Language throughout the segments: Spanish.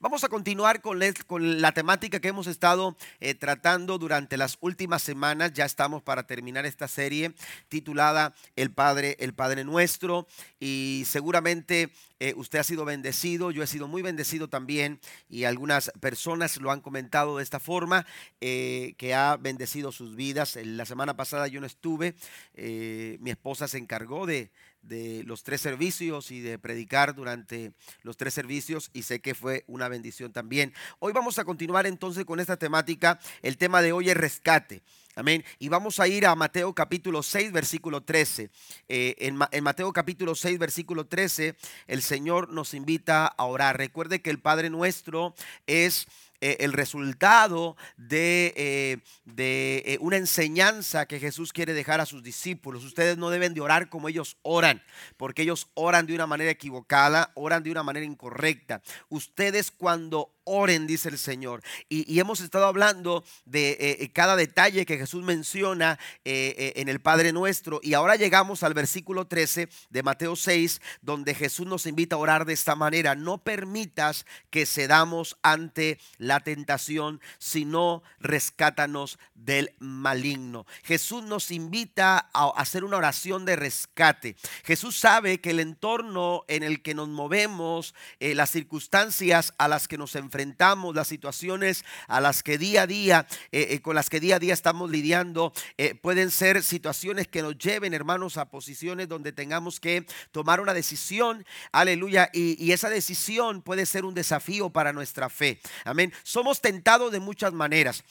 Vamos a continuar con, con la temática que hemos estado eh, tratando durante las últimas semanas. Ya estamos para terminar esta serie titulada El Padre, el Padre Nuestro. Y seguramente eh, usted ha sido bendecido, yo he sido muy bendecido también y algunas personas lo han comentado de esta forma, eh, que ha bendecido sus vidas. La semana pasada yo no estuve, mi esposa se encargó de, de los tres servicios y de predicar durante los tres servicios y sé que fue una bendición también. Hoy vamos a continuar entonces con esta temática. El tema de hoy es rescate. Amén. Y vamos a ir a Mateo capítulo 6, versículo 13. Eh, en, en, Mateo capítulo 6, versículo 13, el Señor nos invita a orar. Recuerde que el Padre nuestro es eh, el resultado de, eh, eh, una enseñanza que Jesús quiere dejar a sus discípulos. Ustedes no deben de orar como ellos oran, porque ellos oran de una manera equivocada, oran de una manera incorrecta. Ustedes cuando oren, dice el Señor. Y, hemos estado hablando de eh, eh, cada detalle que Jesús menciona eh, en el Padre Nuestro. Y ahora llegamos al versículo 13 de Mateo 6, donde Jesús nos invita a orar de esta manera. No permitas que cedamos ante la tentación, sino rescátanos del maligno. Jesús nos invita a hacer una oración de rescate. Jesús sabe que el entorno en el que nos movemos, las circunstancias a las que nos enfrentamos, enfrentamos, las situaciones a las que día a día, eh, eh, con las que día a día estamos lidiando, eh, pueden ser situaciones que nos lleven, hermanos, a posiciones donde tengamos que tomar una decisión, aleluya, y, esa decisión puede ser un desafío para nuestra fe, amén. Somos tentados de muchas maneras.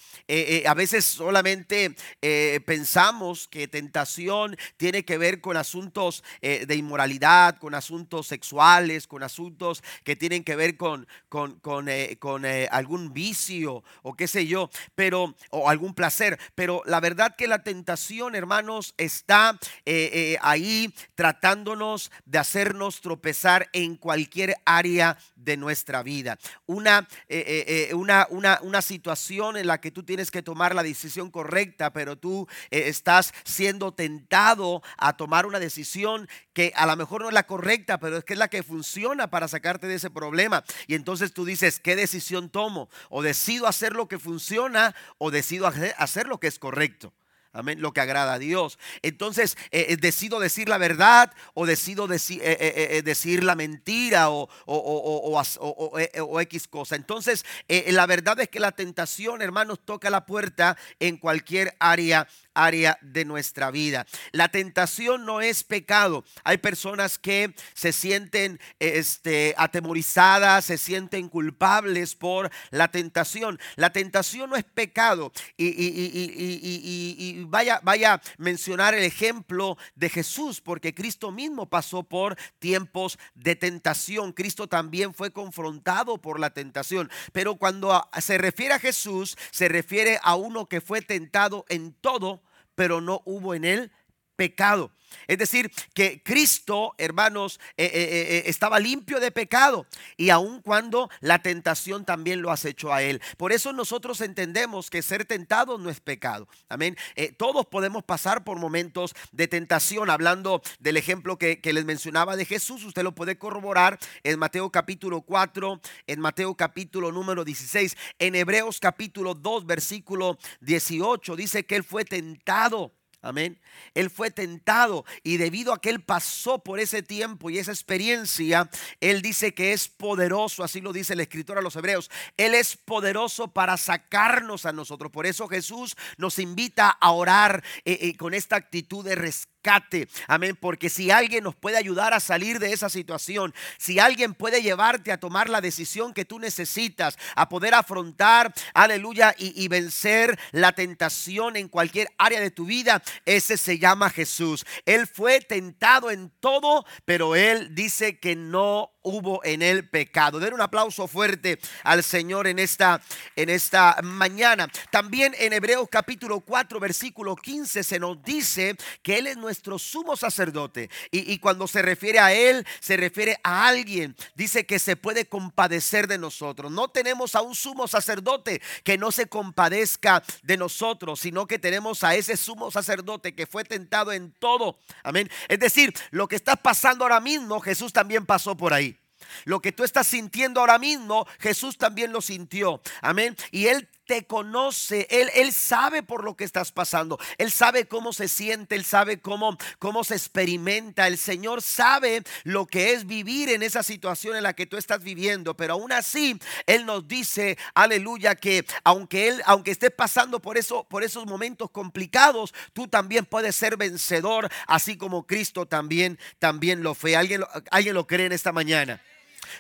a veces solamente pensamos que tentación tiene que ver con asuntos de inmoralidad, con asuntos sexuales, con asuntos que tienen que ver con, con, con con eh, algún vicio o qué sé yo, pero o algún placer, pero la verdad que la tentación, hermanos, está eh, eh, ahí tratándonos de hacernos tropezar en cualquier área de nuestra vida. Una, una, una, una situación en la que tú tienes que tomar la decisión correcta, pero tú estás siendo tentado a tomar una decisión que a lo mejor no es la correcta, pero es que es la que funciona para sacarte de ese problema. Y entonces tú dices, ¿qué decisión tomo? O decido hacer lo que funciona o decido hacer lo que es correcto. Amén, lo que agrada a Dios. Entonces, eh, eh, decido decir la verdad o decido eh, decir la mentira o, o, X cosa. Entonces, la verdad es que la tentación, hermanos, toca la puerta en cualquier área área de nuestra vida. La tentación no es pecado. Hay personas que se sienten este, atemorizadas, se sienten culpables por la tentación. La tentación no es pecado. Y, y vaya, vaya a mencionar el ejemplo de Jesús, porque Cristo mismo pasó por tiempos de tentación. Cristo también fue confrontado por la tentación. Pero cuando se refiere a Jesús, se refiere a uno que fue tentado en todo pero no hubo en él pecado. Es decir, que Cristo, hermanos, eh, eh, eh, estaba limpio de pecado y aun cuando la tentación también lo has hecho a él. Por eso nosotros entendemos que ser tentado no es pecado. Amén. todos podemos pasar por momentos de tentación. Hablando del ejemplo que, que, les mencionaba de Jesús, usted lo puede corroborar en Mateo capítulo 4, en Mateo capítulo número 16, en Hebreos capítulo 2, versículo 18, dice que él fue tentado Amén. Él fue tentado y debido a que él pasó por ese tiempo y esa experiencia, él dice que es poderoso, así lo dice el escritor a los hebreos. Él es poderoso para sacarnos a nosotros. Por eso Jesús nos invita a orar eh, eh, con esta actitud de rescate Amén. Porque si alguien nos puede ayudar a salir de esa situación, si alguien puede llevarte a tomar la decisión que tú necesitas, a poder afrontar, aleluya, y, y vencer la tentación en cualquier área de tu vida, ese se llama Jesús. Él fue tentado en todo, pero él dice que no hubo en él pecado. Den un aplauso fuerte al Señor en esta, en esta mañana. También en Hebreos capítulo 4, versículo 15 se nos dice que Él es nuestro sumo sacerdote. Y, y cuando se refiere a Él, se refiere a alguien. Dice que se puede compadecer de nosotros. No tenemos a un sumo sacerdote que no se compadezca de nosotros, sino que tenemos a ese sumo sacerdote que fue tentado en todo. Amén. Es decir, lo que está pasando ahora mismo, Jesús también pasó por ahí. Lo que tú estás sintiendo ahora mismo, Jesús también lo sintió. Amén. Y Él te conoce, él, él sabe por lo que estás pasando, Él sabe cómo se siente, Él sabe cómo, cómo se experimenta, el Señor sabe lo que es vivir en esa situación en la que tú estás viviendo, pero aún así Él nos dice, aleluya, que aunque Él, aunque estés pasando por, eso, por esos momentos complicados, tú también puedes ser vencedor, así como Cristo también, también lo fue. ¿Alguien, alguien lo cree en esta mañana?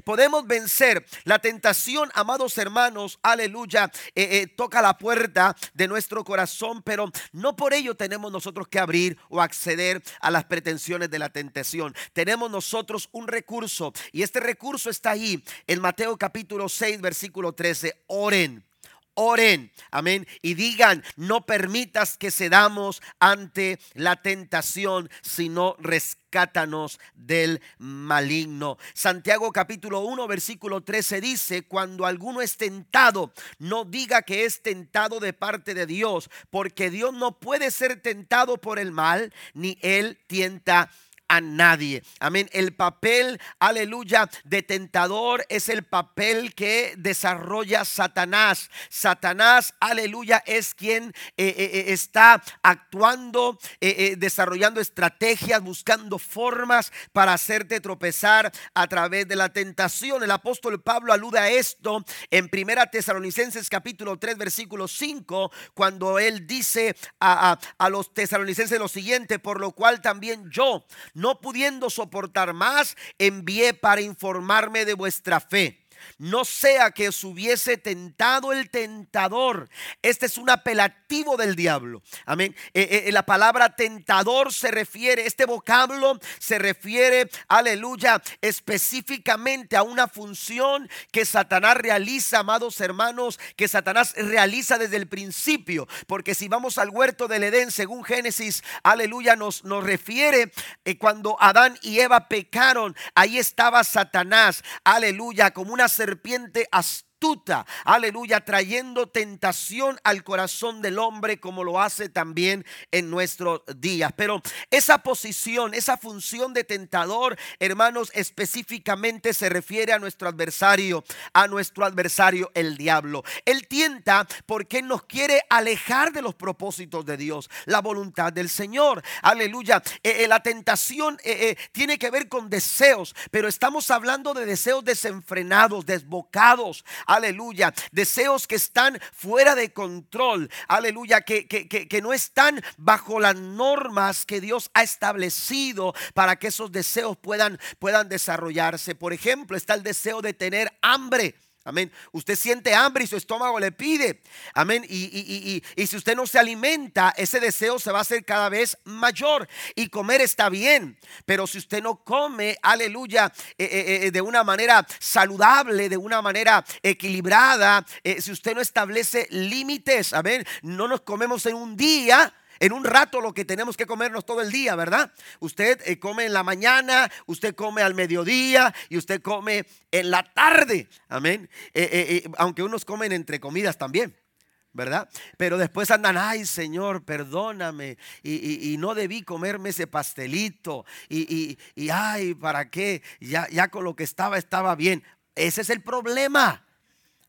Podemos vencer la tentación, amados hermanos, aleluya, eh, eh, toca la puerta de nuestro corazón, pero no por ello tenemos nosotros que abrir o acceder a las pretensiones de la tentación. Tenemos nosotros un recurso y este recurso está ahí en Mateo capítulo 6, versículo 13. Oren oren, amén, y digan, no permitas que cedamos ante la tentación, sino rescátanos del maligno. Santiago capítulo 1, versículo 13 dice, cuando alguno es tentado, no diga que es tentado de parte de Dios, porque Dios no puede ser tentado por el mal, ni él tienta a nadie. Amén. El papel, aleluya, de tentador es el papel que desarrolla Satanás. Satanás, aleluya, es quien eh, eh, eh, está actuando, desarrollando estrategias, buscando formas para hacerte tropezar a través de la tentación. El apóstol Pablo alude a esto en Primera Tesalonicenses capítulo 3 versículo 5 cuando él dice a, a los tesalonicenses lo siguiente, por lo cual también yo no pudiendo soportar más, envié para informarme de vuestra fe no sea que os hubiese tentado el tentador. Este es un apelativo del diablo. Amén. Eh, eh, la palabra tentador se refiere, este vocablo se refiere, aleluya, específicamente a una función que Satanás realiza, amados hermanos, que Satanás realiza desde el principio. Porque si vamos al huerto del Edén, según Génesis, aleluya, nos, nos refiere eh, cuando Adán y Eva pecaron, ahí estaba Satanás, aleluya, como una serpiente astuta aleluya, trayendo tentación al corazón del hombre como lo hace también en nuestros días. Pero esa posición, esa función de tentador, hermanos, específicamente se refiere a nuestro adversario, a nuestro adversario el diablo. Él tienta porque nos quiere alejar de los propósitos de Dios, la voluntad del Señor. Aleluya. Eh, eh, la tentación eh, tiene que ver con deseos, pero estamos hablando de deseos desenfrenados, desbocados aleluya, deseos que están fuera de control, aleluya, que, que, no están bajo las normas que Dios ha establecido para que esos deseos puedan, puedan desarrollarse. Por ejemplo, está el deseo de tener hambre. Amén. Usted siente hambre y su estómago le pide. Amén. Y, si usted no se alimenta, ese deseo se va a hacer cada vez mayor. Y comer está bien. Pero si usted no come, aleluya, eh, eh, eh, de una manera saludable, de una manera equilibrada, si usted no establece límites, amén, no nos comemos en un día en un rato lo que tenemos que comernos todo el día, ¿verdad? Usted eh, come en la mañana, usted come al mediodía y usted come en la tarde. Amén. Eh, eh, aunque unos comen entre comidas también. ¿verdad? Pero después andan, ay Señor, perdóname, y, no debí comerme ese pastelito, y, y, ay, ¿para qué? Ya, ya con lo que estaba estaba bien. Ese es el problema.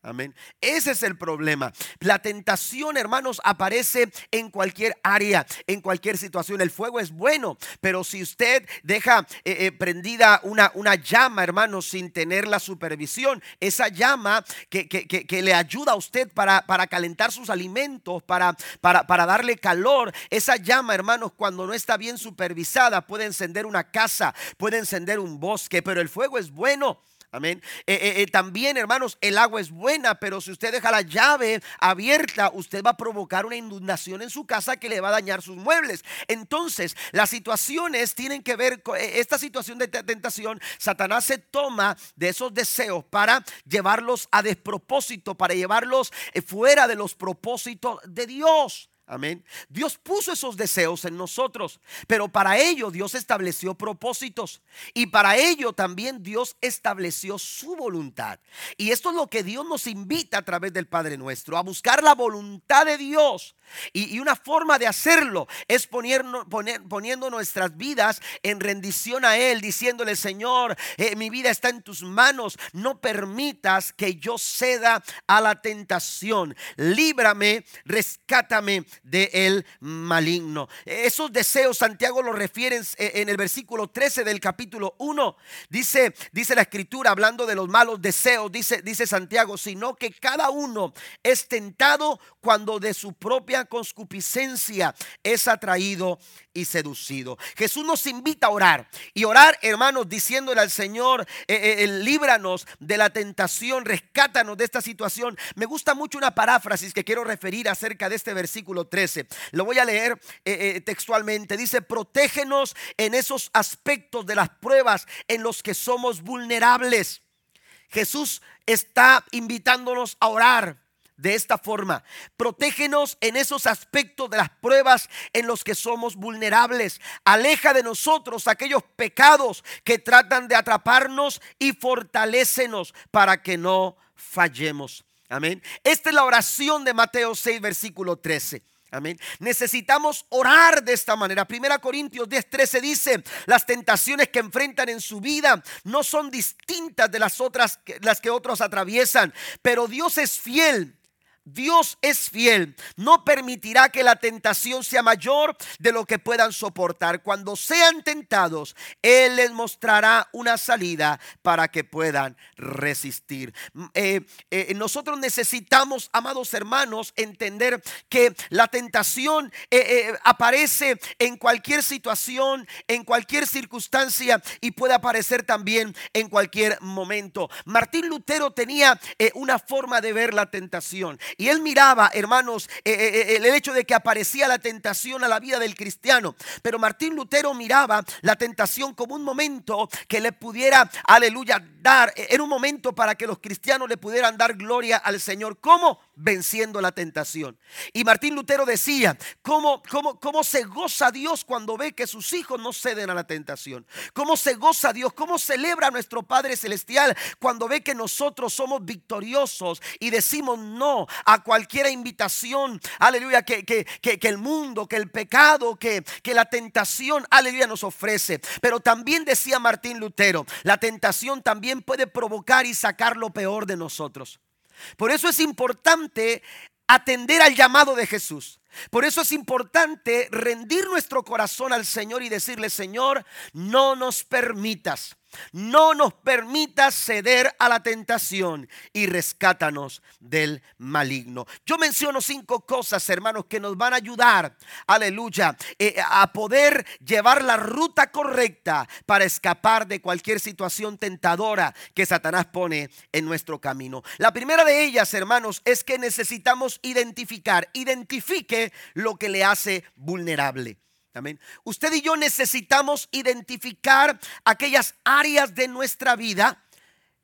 Amén. Ese es el problema. La tentación, hermanos, aparece en cualquier área, en cualquier situación. El fuego es bueno, pero si usted deja eh, eh, prendida una, una, llama, hermanos, sin tener la supervisión, esa llama que, que, le ayuda a usted para, para calentar sus alimentos, para, para, para darle calor, esa llama, hermanos, cuando no está bien supervisada, puede encender una casa, puede encender un bosque, pero el fuego es bueno. Amén. Eh, eh, eh, también, hermanos, el agua es buena, pero si usted deja la llave abierta, usted va a provocar una inundación en su casa que le va a dañar sus muebles. Entonces, las situaciones tienen que ver con esta situación de tentación. Satanás se toma de esos deseos para llevarlos a despropósito, para llevarlos fuera de los propósitos de Dios. Amén. Dios puso esos deseos en nosotros, pero para ello Dios estableció propósitos y para ello también Dios estableció su voluntad. Y esto es lo que Dios nos invita a través del Padre nuestro, a buscar la voluntad de Dios. Y, una forma de hacerlo es poniendo nuestras vidas en rendición a Él, diciéndole, Señor, eh, mi vida está en tus manos, no permitas que yo ceda a la tentación, líbrame, rescátame de el maligno. Esos deseos Santiago los refiere en el versículo 13 del capítulo 1. Dice, dice la escritura hablando de los malos deseos, dice, dice Santiago, sino que cada uno es tentado cuando de su propia concupiscencia es atraído y seducido. Jesús nos invita a orar y orar, hermanos, diciéndole al Señor, eh, eh, eh, líbranos de la tentación, rescátanos de esta situación. Me gusta mucho una paráfrasis que quiero referir acerca de este versículo 13. Lo voy a leer textualmente. Dice, protégenos en esos aspectos de las pruebas en los que somos vulnerables. Jesús está invitándonos a orar de esta forma. Protégenos en esos aspectos de las pruebas en los que somos vulnerables. Aleja de nosotros aquellos pecados que tratan de atraparnos y fortalécenos para que no fallemos. Amén. Esta es la oración de Mateo 6, versículo 13. Amén. Necesitamos orar de esta manera. Primera Corintios 10, 13 dice, las tentaciones que enfrentan en su vida no son distintas de las otras, las que otros atraviesan, pero Dios es fiel Dios es fiel, no permitirá que la tentación sea mayor de lo que puedan soportar. Cuando sean tentados, Él les mostrará una salida para que puedan resistir. Mm, eh, eh, nosotros necesitamos, amados hermanos, entender que la tentación eh, aparece en cualquier situación, en cualquier circunstancia y puede aparecer también en cualquier momento. Martín Lutero tenía una forma de ver la tentación. Y él miraba, hermanos, eh, eh, eh, el hecho de que aparecía la tentación a la vida del cristiano. Pero Martín Lutero miraba la tentación como un momento que le pudiera, aleluya, dar. Era un momento para que los cristianos le pudieran dar gloria al Señor. ¿Cómo? Venciendo la tentación. Y Martín Lutero decía, ¿cómo, cómo, cómo se goza Dios cuando ve que sus hijos no ceden a la tentación? ¿Cómo se goza Dios? ¿Cómo celebra nuestro Padre Celestial cuando ve que nosotros somos victoriosos y decimos no a cualquier invitación, aleluya, que, que, que, el mundo, que el pecado, que, que la tentación, aleluya, nos ofrece. Pero también decía Martín Lutero, la tentación también puede provocar y sacar lo peor de nosotros. Por eso es importante atender al llamado de Jesús. Por eso es importante rendir nuestro corazón al Señor y decirle, Señor, no nos permitas no nos permitas ceder a la tentación y rescátanos del maligno. Yo menciono cinco cosas, hermanos, que nos van a ayudar, aleluya, eh, a poder llevar la ruta correcta para escapar de cualquier situación tentadora que Satanás pone en nuestro camino. La primera de ellas, hermanos, es que necesitamos identificar, identifique lo que le hace vulnerable. Amén. Usted y yo necesitamos identificar aquellas áreas de nuestra vida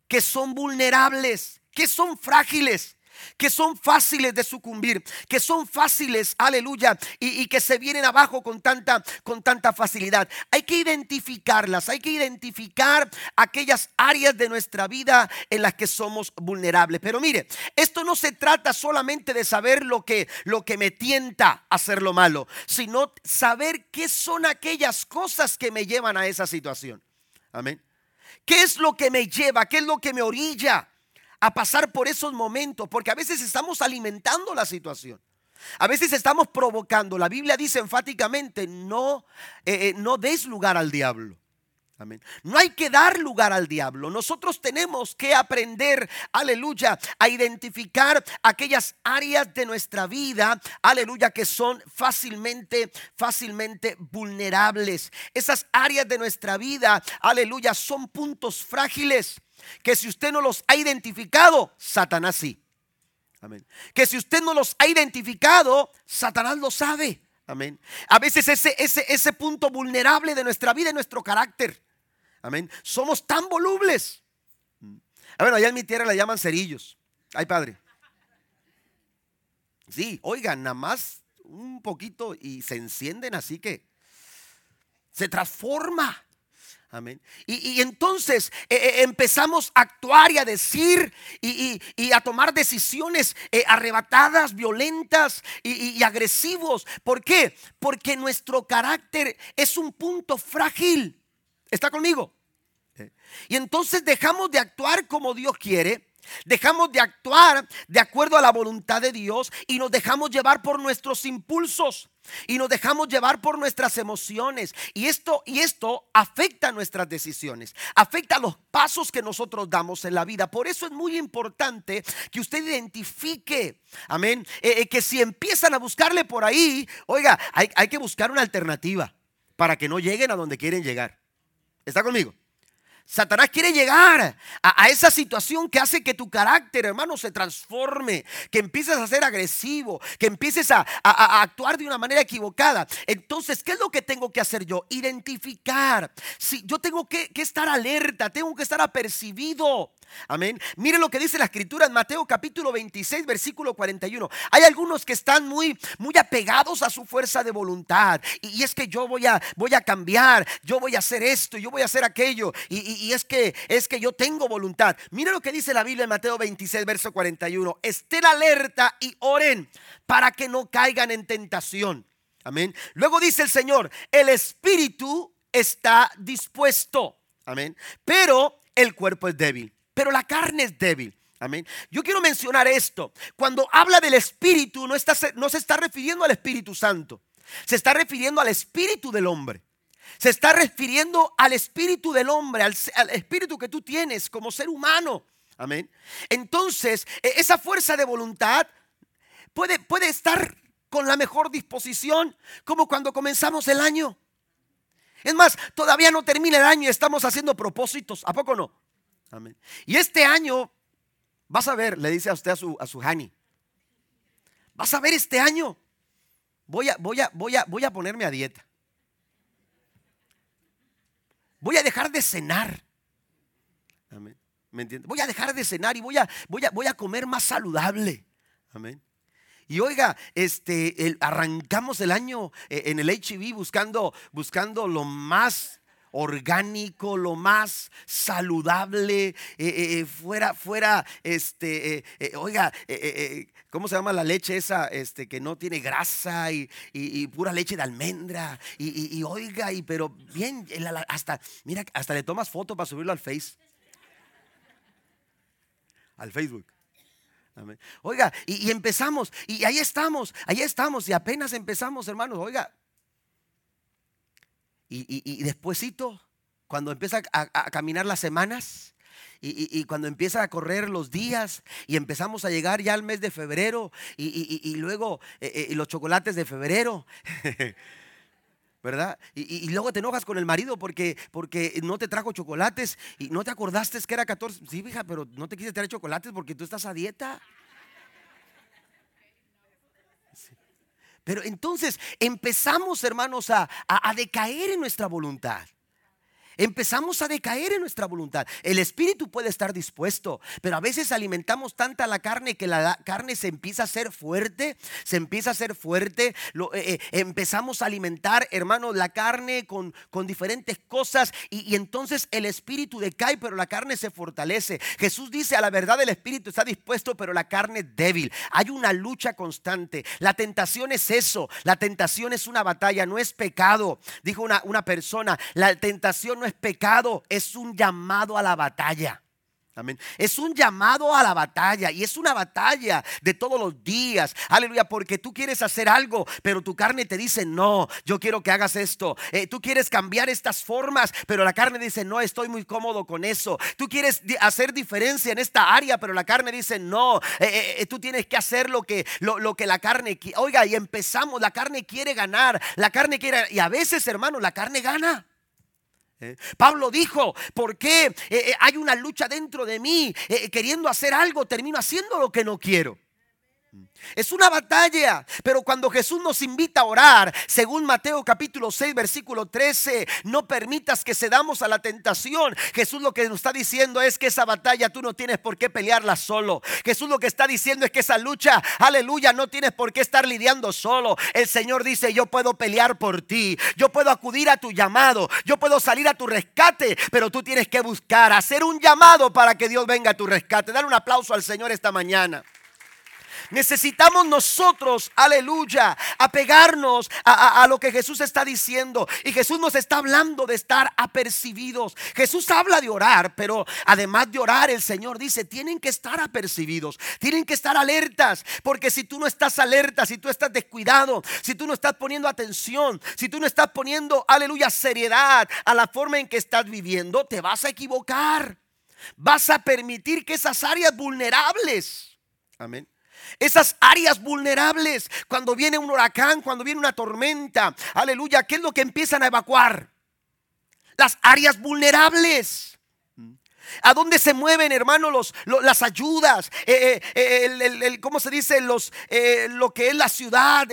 que son vulnerables, que son frágiles que son fáciles de sucumbir, que son fáciles, aleluya, y, que se vienen abajo con tanta, con tanta facilidad. Hay que identificarlas, hay que identificar aquellas áreas de nuestra vida en las que somos vulnerables. Pero mire, esto no se trata solamente de saber lo que, lo que me tienta a hacer lo malo, sino saber qué son aquellas cosas que me llevan a esa situación. Amén. ¿Qué es lo que me lleva? ¿Qué es lo que me orilla? A pasar por esos momentos, porque a veces estamos alimentando la situación. A veces estamos provocando. La Biblia dice enfáticamente, no, eh, eh, no des lugar al diablo. Amén. No hay que dar lugar al diablo. Nosotros tenemos que aprender, aleluya, a identificar aquellas áreas de nuestra vida, aleluya, que son fácilmente, fácilmente vulnerables. Esas áreas de nuestra vida, aleluya, son puntos frágiles que si usted no los ha identificado, Satanás sí. Amén. Que si usted no los ha identificado, Satanás lo sabe. Amén. A veces ese, ese, ese punto vulnerable de nuestra vida y nuestro carácter. Amén. Somos tan volubles. A ver, allá en mi tierra le llaman cerillos. Ay, padre. Sí, oigan, nada más un poquito y se encienden así que se transforma. Amén. Y, entonces eh, eh, empezamos a actuar y a decir y, a tomar decisiones eh, arrebatadas, violentas y, agresivos. ¿Por qué? Porque nuestro carácter es un punto frágil. ¿Está conmigo? Y entonces dejamos de actuar como Dios quiere Dejamos de actuar de acuerdo a la voluntad de Dios y nos dejamos llevar por nuestros impulsos y nos dejamos llevar por nuestras emociones y esto y esto afecta nuestras decisiones, afecta los pasos que nosotros damos en la vida. Por eso es muy importante que usted identifique, amén, eh, eh, que si empiezan a buscarle por ahí, oiga, hay, hay que buscar una alternativa para que no lleguen a donde quieren llegar. ¿Está conmigo? Satanás quiere llegar a, esa situación que hace que tu carácter, hermano, se transforme, que empieces a ser agresivo, que empieces a, actuar de una manera equivocada. Entonces, ¿qué es lo que tengo que hacer yo? Identificar. Si yo tengo que, que estar alerta, tengo que estar apercibido Amén. Mire lo que dice la escritura en Mateo capítulo 26, versículo 41. Hay algunos que están muy, muy apegados a su fuerza de voluntad. Y, es que yo voy a, voy a cambiar, yo voy a hacer esto, yo voy a hacer aquello. Y, es, que, es que yo tengo voluntad. Mire lo que dice la Biblia en Mateo 26, verso 41. Estén alerta y oren para que no caigan en tentación. Amén. Luego dice el Señor, el espíritu está dispuesto. Amén. Pero el cuerpo es débil pero la carne es débil. Amén. Yo quiero mencionar esto. Cuando habla del Espíritu, no, está, no se está refiriendo al Espíritu Santo. Se está refiriendo al Espíritu del hombre. Se está refiriendo al Espíritu del hombre, al, Espíritu que tú tienes como ser humano. Amén. Entonces, e, esa fuerza de voluntad puede, puede estar con la mejor disposición, como cuando comenzamos el año. Es más, todavía no termina el año y estamos haciendo propósitos. ¿A poco no? Y este año, vas a ver, le dice a usted a su, a su Hani, vas a ver este año, voy a, voy, a, voy, a, voy a ponerme a dieta. Voy a dejar de cenar. Amén. ¿Me? Voy a dejar de cenar y voy a, voy a, voy a comer más saludable. Amén. Y oiga, este, arrancamos el año eh, en el HIV buscando, buscando lo más orgánico, lo más saludable, eh, eh, eh, fuera, fuera, este, oiga, ¿cómo se llama la leche esa? Este, que no tiene grasa y, pura leche de almendra. Y, oiga, y pero bien, hasta, mira, hasta le tomas foto para subirlo al Face. Al Facebook. Oiga, y, y empezamos, y ahí estamos, ahí estamos, y apenas empezamos, hermanos, oiga, y, y, cuando empieza a, caminar las semanas, y, cuando empieza a correr los días y empezamos a llegar ya al mes de febrero y, luego eh, eh, los chocolates de febrero. ¿Verdad? Y, luego te enojas con el marido porque, porque no te trajo chocolates y no te acordaste que era 14. Sí, hija, pero no te quise traer chocolates porque tú estás a dieta. Pero entonces empezamos, hermanos, a, decaer en nuestra voluntad empezamos a decaer en nuestra voluntad. El espíritu puede estar dispuesto, pero a veces alimentamos tanta la carne que la carne se empieza a hacer fuerte, se empieza a hacer fuerte. Eh, eh, empezamos a alimentar, hermanos, la carne con, con diferentes cosas y, entonces el espíritu decae, pero la carne se fortalece. Jesús dice, a la verdad el espíritu está dispuesto, pero la carne es débil. Hay una lucha constante. La tentación es eso. La tentación es una batalla, no es pecado. Dijo una, una persona, la tentación no es pecado, es un llamado a la batalla. Amén. Es un llamado a la batalla y es una batalla de todos los días. Aleluya, porque tú quieres hacer algo, pero tu carne te dice, no, yo quiero que hagas esto. Eh, tú quieres cambiar estas formas, pero la carne dice, no, estoy muy cómodo con eso. Tú quieres hacer diferencia en esta área, pero la carne dice, no, eh, eh, tú tienes que hacer lo que, lo, lo que la carne quiere. Oiga, y empezamos, la carne quiere ganar, la carne quiere, y a veces, hermano, la carne gana. ¿Eh? Pablo dijo, ¿por qué eh, eh, hay una lucha dentro de mí? queriendo hacer algo, termino haciendo lo que no quiero. Es una batalla, pero cuando Jesús nos invita a orar, según Mateo capítulo 6, versículo 13, no permitas que cedamos a la tentación. Jesús lo que nos está diciendo es que esa batalla tú no tienes por qué pelearla solo. Jesús lo que está diciendo es que esa lucha, aleluya, no tienes por qué estar lidiando solo. El Señor dice, yo puedo pelear por ti, yo puedo acudir a tu llamado, yo puedo salir a tu rescate, pero tú tienes que buscar, hacer un llamado para que Dios venga a tu rescate. Dar un aplauso al Señor esta mañana. Necesitamos nosotros, aleluya, apegarnos a, lo que Jesús está diciendo. Y Jesús nos está hablando de estar apercibidos. Jesús habla de orar, pero además de orar, el Señor dice, tienen que estar apercibidos, tienen que estar alertas. Porque si tú no estás alerta, si tú estás descuidado, si tú no estás poniendo atención, si tú no estás poniendo, aleluya, seriedad a la forma en que estás viviendo, te vas a equivocar. Vas a permitir que esas áreas vulnerables, amén esas áreas vulnerables, cuando viene un huracán, cuando viene una tormenta, aleluya, ¿qué es lo que empiezan a evacuar? Las áreas vulnerables. ¿A dónde se mueven, hermano, los, las ayudas? Eh, eh, el, ¿Cómo se dice? Los, eh, lo que es la ciudad,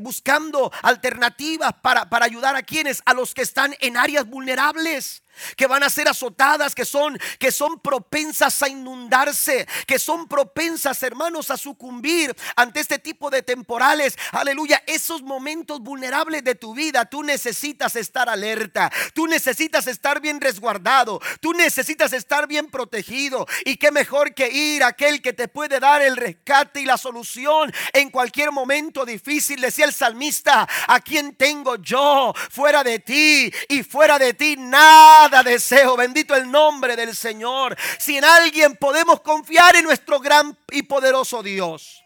buscando alternativas para, para ayudar a quienes, a los que están en áreas vulnerables que van a ser azotadas, que son que son propensas a inundarse, que son propensas, hermanos, a sucumbir ante este tipo de temporales. Aleluya, esos momentos vulnerables de tu vida, tú necesitas estar alerta, tú necesitas estar bien resguardado, tú necesitas estar bien protegido. Y qué mejor que ir a aquel que te puede dar el rescate y la solución en cualquier momento difícil, decía el salmista, a quien tengo yo fuera de ti y fuera de ti nada deseo. Bendito el nombre del Señor. Si en alguien podemos confiar en nuestro gran y poderoso Dios.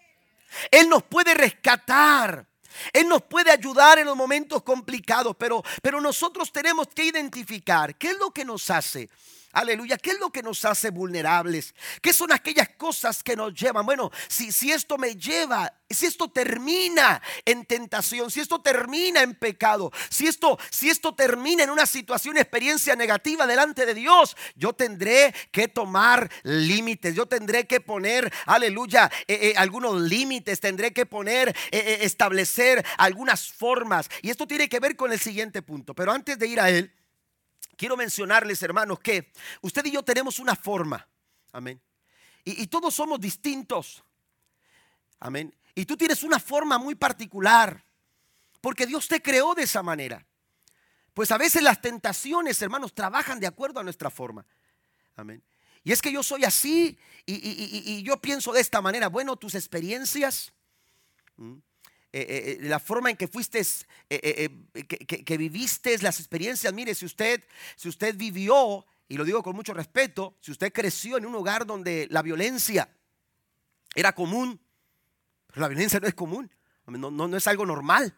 Él nos puede rescatar. Él nos puede ayudar en los momentos complicados, pero, pero nosotros tenemos que identificar qué es lo que nos hace Aleluya. ¿Qué es lo que nos hace vulnerables? ¿Qué son aquellas cosas que nos llevan? Bueno, si, si esto me lleva, si esto termina en tentación, si esto termina en pecado, si esto, si esto termina en una situación, experiencia negativa delante de Dios, yo tendré que tomar límites, yo tendré que poner, aleluya, eh, eh, algunos límites, tendré que poner, eh, establecer algunas formas. Y esto tiene que ver con el siguiente punto. Pero antes de ir a él, quiero mencionarles, hermanos, que usted y yo tenemos una forma. Amén. Y, todos somos distintos. Amén. Y tú tienes una forma muy particular. Porque Dios te creó de esa manera. Pues a veces las tentaciones, hermanos, trabajan de acuerdo a nuestra forma. Amén. Y es que yo soy así y, yo pienso de esta manera. Bueno, tus experiencias, eh, eh, la forma en que fuiste, que, viviste, las experiencias. Mire, si usted, si usted vivió, y lo digo con mucho respeto, si usted creció en un hogar donde la violencia era común, pero la violencia no es común, no, no, es algo normal.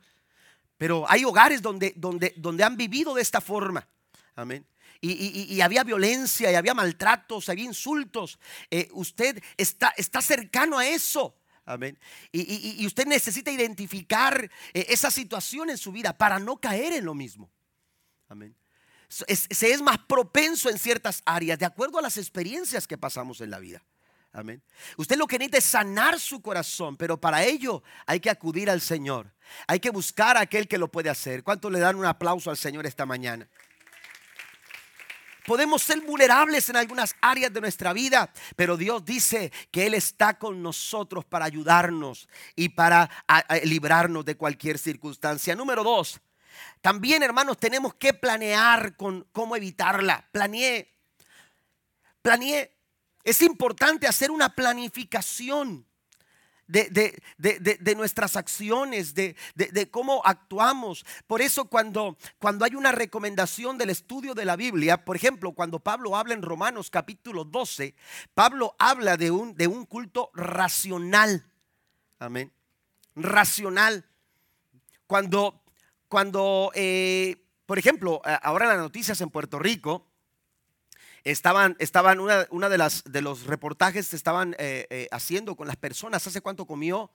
Pero hay hogares donde, donde, donde han vivido de esta forma. Amén. Y, había violencia, y había maltratos, había insultos. usted está, está cercano a eso. Amén. Y, usted necesita identificar eh, esa situación en su vida para no caer en lo mismo. Amén. se es más propenso en ciertas áreas de acuerdo a las experiencias que pasamos en la vida. Amén. Usted lo que necesita es sanar su corazón, pero para ello hay que acudir al Señor. Hay que buscar a aquel que lo puede hacer. ¿Cuánto le dan un aplauso al Señor esta mañana? Podemos ser vulnerables en algunas áreas de nuestra vida, pero Dios dice que Él está con nosotros para ayudarnos y para librarnos de cualquier circunstancia. Número dos, también hermanos tenemos que planear con cómo evitarla. Planeé, planeé. Es importante hacer una planificación de, nuestras acciones, de, cómo actuamos. Por eso cuando, cuando hay una recomendación del estudio de la Biblia, por ejemplo, cuando Pablo habla en Romanos capítulo 12, Pablo habla de un, de un culto racional. Amén. Racional. Cuando, cuando eh, por ejemplo, ahora las noticias en Puerto Rico, estaban, estaban una, de, las, de los reportajes estaban eh, eh, haciendo con las personas, ¿hace cuánto comió?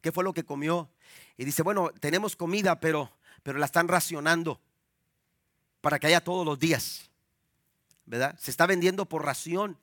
¿Qué fue lo que comió? Y dice, bueno, tenemos comida, pero, pero la están racionando para que haya todos los días. ¿Verdad? Se está vendiendo por ración,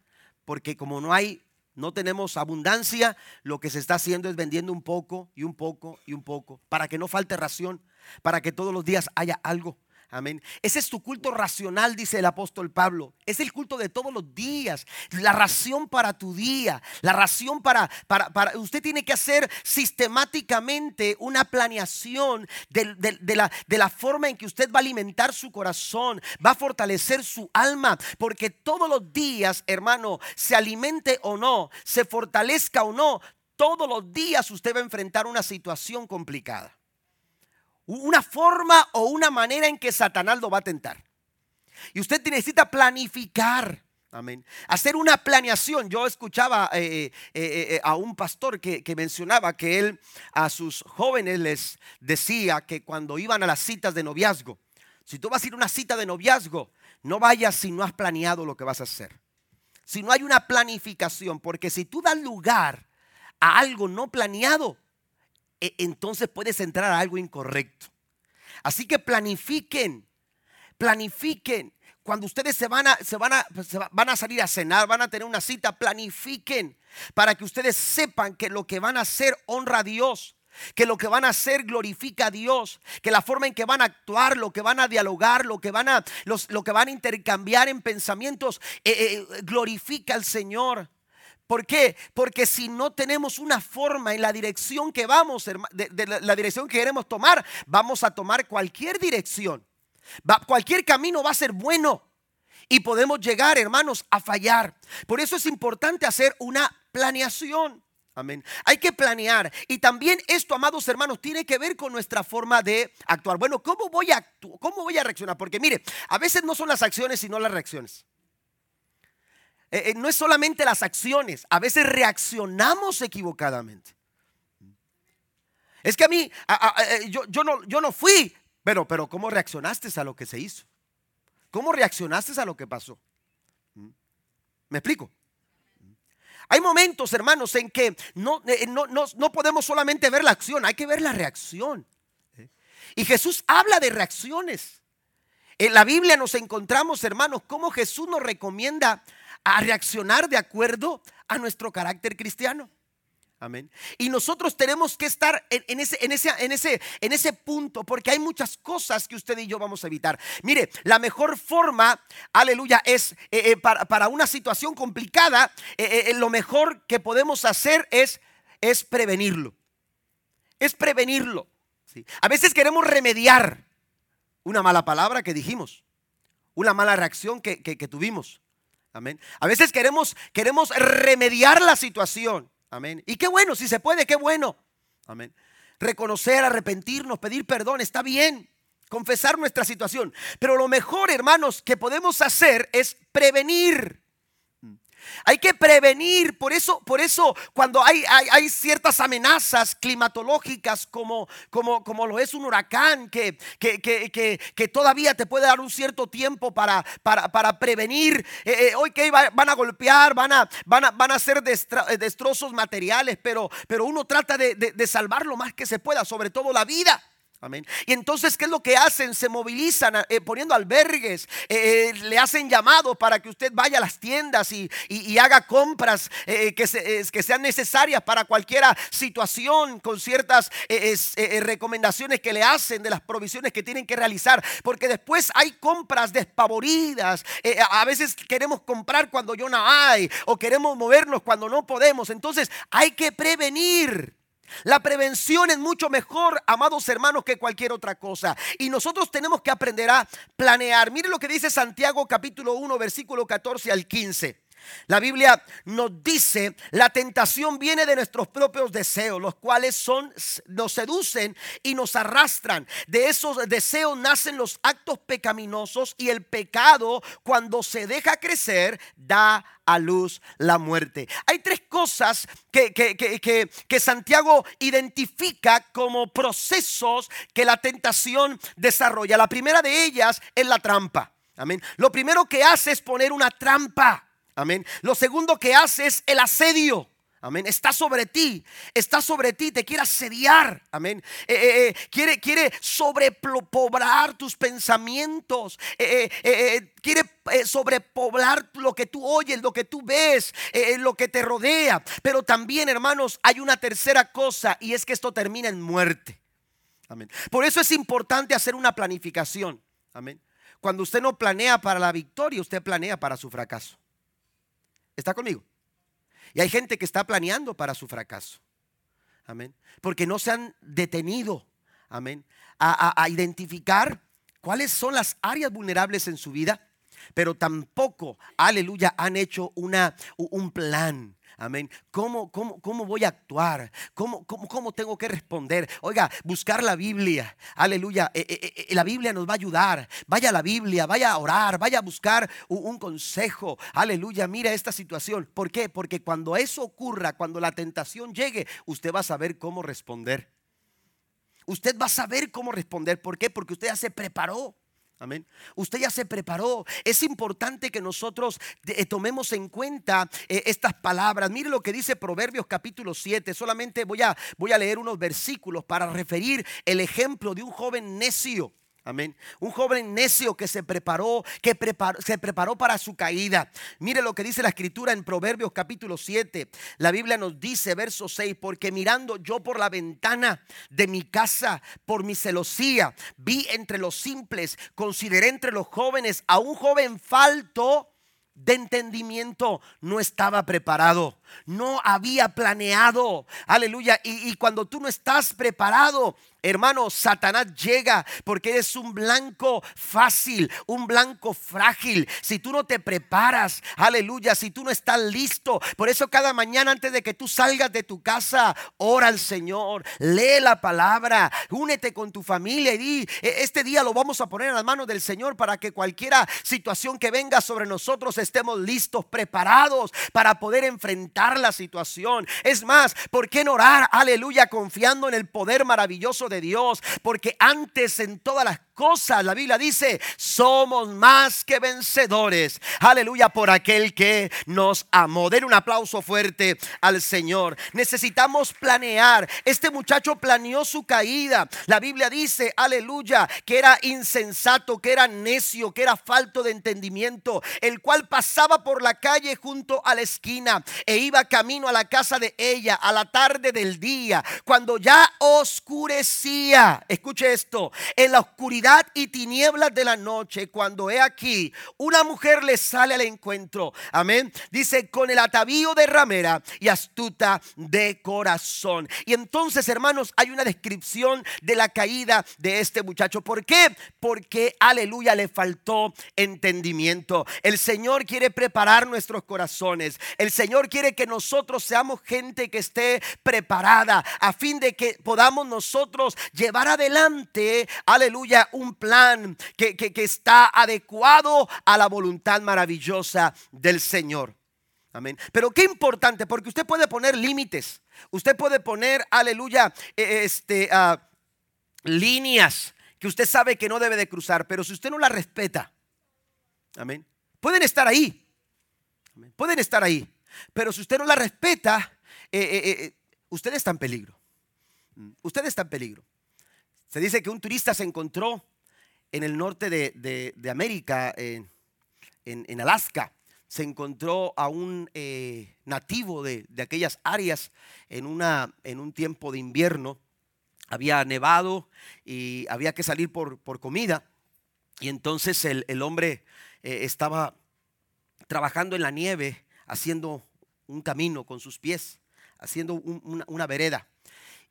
porque como no hay no tenemos abundancia, lo que se está haciendo es vendiendo un poco y un poco y un poco, para que no falte ración, para que todos los días haya algo. Amén. Ese es tu culto racional, dice el apóstol Pablo. Es el culto de todos los días. La ración para tu día. La ración para, para, para usted tiene que hacer sistemáticamente una planeación de, de, la, de la forma en que usted va a alimentar su corazón, va a fortalecer su alma. Porque todos los días, hermano, se alimente o no, se fortalezca o no, todos los días usted va a enfrentar una situación complicada una forma o una manera en que Satanás lo va a tentar. Y usted necesita planificar. Amén. Hacer una planeación. Yo escuchaba eh, eh, eh, a un pastor que, que, mencionaba que él a sus jóvenes les decía que cuando iban a las citas de noviazgo, si tú vas a ir a una cita de noviazgo, no vayas si no has planeado lo que vas a hacer. Si no hay una planificación, porque si tú das lugar a algo no planeado, entonces puedes entrar a algo incorrecto. Así que planifiquen, planifiquen. Cuando ustedes se van a, se van a, van a salir a cenar, van a tener una cita, planifiquen para que ustedes sepan que lo que van a hacer honra a Dios que lo que van a hacer glorifica a Dios, que la forma en que van a actuar, lo que van a dialogar, lo que van a, lo que van a intercambiar en pensamientos, eh, eh, glorifica al Señor. ¿Por qué? Porque si no tenemos una forma en la dirección que vamos, de, la dirección que queremos tomar, vamos a tomar cualquier dirección. cualquier camino va a ser bueno. Y podemos llegar, hermanos, a fallar. Por eso es importante hacer una planeación. Amén. Hay que planear. Y también esto, amados hermanos, tiene que ver con nuestra forma de actuar. Bueno, ¿cómo voy a, cómo voy a reaccionar? Porque mire, a veces no son las acciones, sino las reacciones. Eh, eh, no es solamente las acciones, a veces reaccionamos equivocadamente. Es que a mí, eh, yo, yo, no, yo no fui, pero, pero ¿cómo reaccionaste a lo que se hizo? ¿Cómo reaccionaste a lo que pasó? ¿Mm? ¿Me explico? Hay momentos, hermanos, en que no, no, no, podemos solamente ver la acción, hay que ver la reacción. Y Jesús habla de reacciones. En la Biblia nos encontramos, hermanos, cómo Jesús nos recomienda a reaccionar de acuerdo a nuestro carácter cristiano. Amén. Y nosotros tenemos que estar en, ese, en, ese, en, ese, en ese punto, porque hay muchas cosas que usted y yo vamos a evitar. Mire, la mejor forma, aleluya, es eh, eh, para, una situación complicada, eh, lo mejor que podemos hacer es, es prevenirlo. Es prevenirlo. A veces queremos remediar una mala palabra que dijimos, una mala reacción que tuvimos. Amén. A veces queremos, queremos remediar la situación. Amén. Y qué bueno, si se puede, qué bueno. Amén. Reconocer, arrepentirnos, pedir perdón, está bien. Confesar nuestra situación. Pero lo mejor, hermanos, que podemos hacer es prevenir. Hay que prevenir, por eso, por eso cuando hay, hay, ciertas amenazas climatológicas como, como, como, lo es un huracán que, que, que, que, todavía te puede dar un cierto tiempo para, para, para prevenir. Eh, eh, que van a golpear, van a, van a, van a hacer eh, destrozos materiales, pero, pero uno trata de, de salvar lo más que se pueda, sobre todo la vida. Y entonces, ¿qué es lo que hacen? Se movilizan eh, poniendo albergues, eh, eh, le hacen llamados para que usted vaya a las tiendas y, haga compras que, sean necesarias para cualquier situación con ciertas recomendaciones que le hacen de las provisiones que tienen que realizar. Porque después hay compras despavoridas. a veces queremos comprar cuando yo no hay o queremos movernos cuando no podemos. Entonces, hay que prevenir. La prevención es mucho mejor, amados hermanos, que cualquier otra cosa. Y nosotros tenemos que aprender a planear. Mire lo que dice Santiago capítulo 1, versículo 14 al 15. La Biblia nos dice, la tentación viene de nuestros propios deseos, los cuales son nos seducen y nos arrastran. De esos deseos nacen los actos pecaminosos y el pecado cuando se deja crecer da a luz la muerte. Hay tres cosas que, que, Santiago identifica como procesos que la tentación desarrolla. La primera de ellas es la trampa. Amén. Lo primero que hace es poner una trampa. Amén. Lo segundo que hace es el asedio. Amén. Está sobre ti. Está sobre ti. Te quiere asediar. Amén. Eh, eh, eh, quiere, quiere sobrepoblar tus pensamientos. quiere sobrepoblar lo que tú oyes, lo que tú ves, lo que te rodea. Pero también, hermanos, hay una tercera cosa y es que esto termina en muerte. Amén. Por eso es importante hacer una planificación. Amén. Cuando usted no planea para la victoria, usted planea para su fracaso. ¿Está conmigo? Y hay gente que está planeando para su fracaso. Amén. Porque no se han detenido, amén, a, identificar cuáles son las áreas vulnerables en su vida, pero tampoco, aleluya, han hecho una, un plan. Amén. ¿Cómo, cómo, cómo voy a actuar? ¿Cómo, cómo, cómo tengo que responder? Oiga, buscar la Biblia. Aleluya. Eh, eh, eh, la Biblia nos va a ayudar. Vaya a la Biblia, vaya a orar, vaya a buscar un, un consejo. Aleluya. Mira esta situación. ¿Por qué? Porque cuando eso ocurra, cuando la tentación llegue, usted va a saber cómo responder. Usted va a saber cómo responder. ¿Por qué? Porque usted ya se preparó. Amén. Usted ya se preparó. Es importante que nosotros eh, tomemos en cuenta eh, estas palabras. Mire lo que dice Proverbios capítulo 7. Solamente voy a, voy a leer unos versículos para referir el ejemplo de un joven necio. Amén. Un joven necio que se preparó, que se preparó para su caída. Mire lo que dice la escritura en Proverbios capítulo 7. La Biblia nos dice, verso 6, porque mirando yo por la ventana de mi casa, por mi celosía, vi entre los simples, consideré entre los jóvenes a un joven falto de entendimiento no estaba preparado, no había planeado. Aleluya. Y, cuando tú no estás preparado, Hermano, Satanás llega porque eres un blanco fácil, un blanco frágil. Si tú no te preparas, aleluya, si tú no estás listo. Por eso cada mañana antes de que tú salgas de tu casa, ora al Señor, lee la palabra, únete con tu familia y di, e, este día lo vamos a poner en las manos del Señor para que cualquiera situación que venga sobre nosotros estemos listos, preparados para poder enfrentar la situación. Es más, ¿por qué no orar? Aleluya, confiando en el poder maravilloso de Dios, porque antes en todas las cosas, la Biblia dice, somos más que vencedores. Aleluya por aquel que nos amó. Den un aplauso fuerte al Señor. Necesitamos planear. Este muchacho planeó su caída. La Biblia dice, aleluya, que era insensato, que era necio, que era falto de entendimiento, el cual pasaba por la calle junto a la esquina e iba camino a la casa de ella a la tarde del día, cuando ya oscurecía. Escuche esto, en la oscuridad y tinieblas de la noche, cuando he aquí, una mujer le sale al encuentro. Amén. Dice, con el atavío de ramera y astuta de corazón. Y entonces, hermanos, hay una descripción de la caída de este muchacho. ¿Por qué? Porque, aleluya, le faltó entendimiento. El Señor quiere preparar nuestros corazones. El Señor quiere que nosotros seamos gente que esté preparada a fin de que podamos nosotros llevar adelante, aleluya, un plan que, está adecuado a la voluntad maravillosa del Señor. Amén. Pero qué importante, porque usted puede poner límites. Usted puede poner, aleluya, e, este, ah, líneas que usted sabe que no debe de cruzar. Pero si usted no la respeta, amén, pueden estar ahí. Pueden estar ahí. Pero si usted no la respeta, eh, eh, eh, usted está en peligro. Usted está en peligro. Se dice que un turista se encontró en el norte de, América, en, Alaska, se encontró a un eh, nativo de, aquellas áreas en, una, en un tiempo de invierno. Había nevado y había que salir por, comida. Y entonces el, hombre eh, estaba trabajando en la nieve, haciendo un camino con sus pies, haciendo una vereda.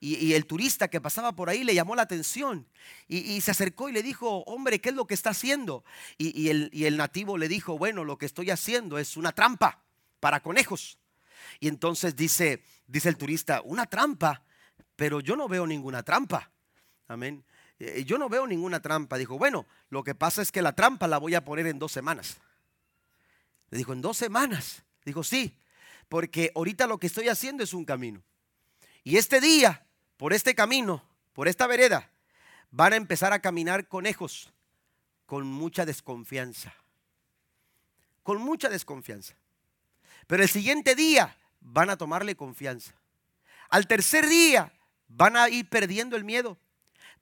Y, el turista que pasaba por ahí le llamó la atención y, se acercó y le dijo, hombre, ¿qué es lo que está haciendo? Y, el, y el nativo le dijo, bueno, lo que estoy haciendo es una trampa para conejos. Y entonces dice, dice el turista, una trampa, pero yo no veo ninguna trampa. Amén. Eh, yo no veo ninguna trampa. Dijo, bueno, lo que pasa es que la trampa la voy a poner en dos semanas. Le dijo, en dos semanas. Dijo, sí, porque ahorita lo que estoy haciendo es un camino. Y este día por este camino, por esta vereda, van a empezar a caminar conejos con mucha desconfianza. Con mucha desconfianza. Pero el siguiente día van a tomarle confianza. Al tercer día van a ir perdiendo el miedo.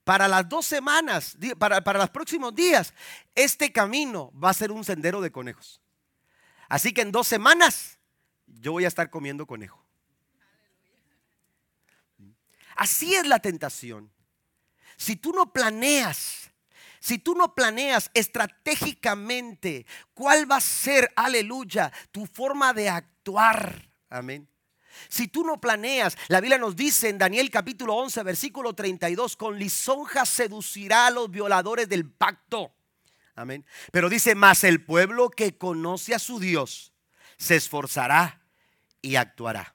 Para las dos semanas, para, para los próximos días, este camino va a ser un sendero de conejos. Así que en dos semanas yo voy a estar comiendo conejo. Así es la tentación. Si tú no planeas, si tú no planeas estratégicamente cuál va a ser, aleluya, tu forma de actuar, amén. Si tú no planeas, la Biblia nos dice en Daniel capítulo 11, versículo 32, con lisonja seducirá a los violadores del pacto. Amén. Pero dice, más el pueblo que conoce a su Dios se esforzará y actuará.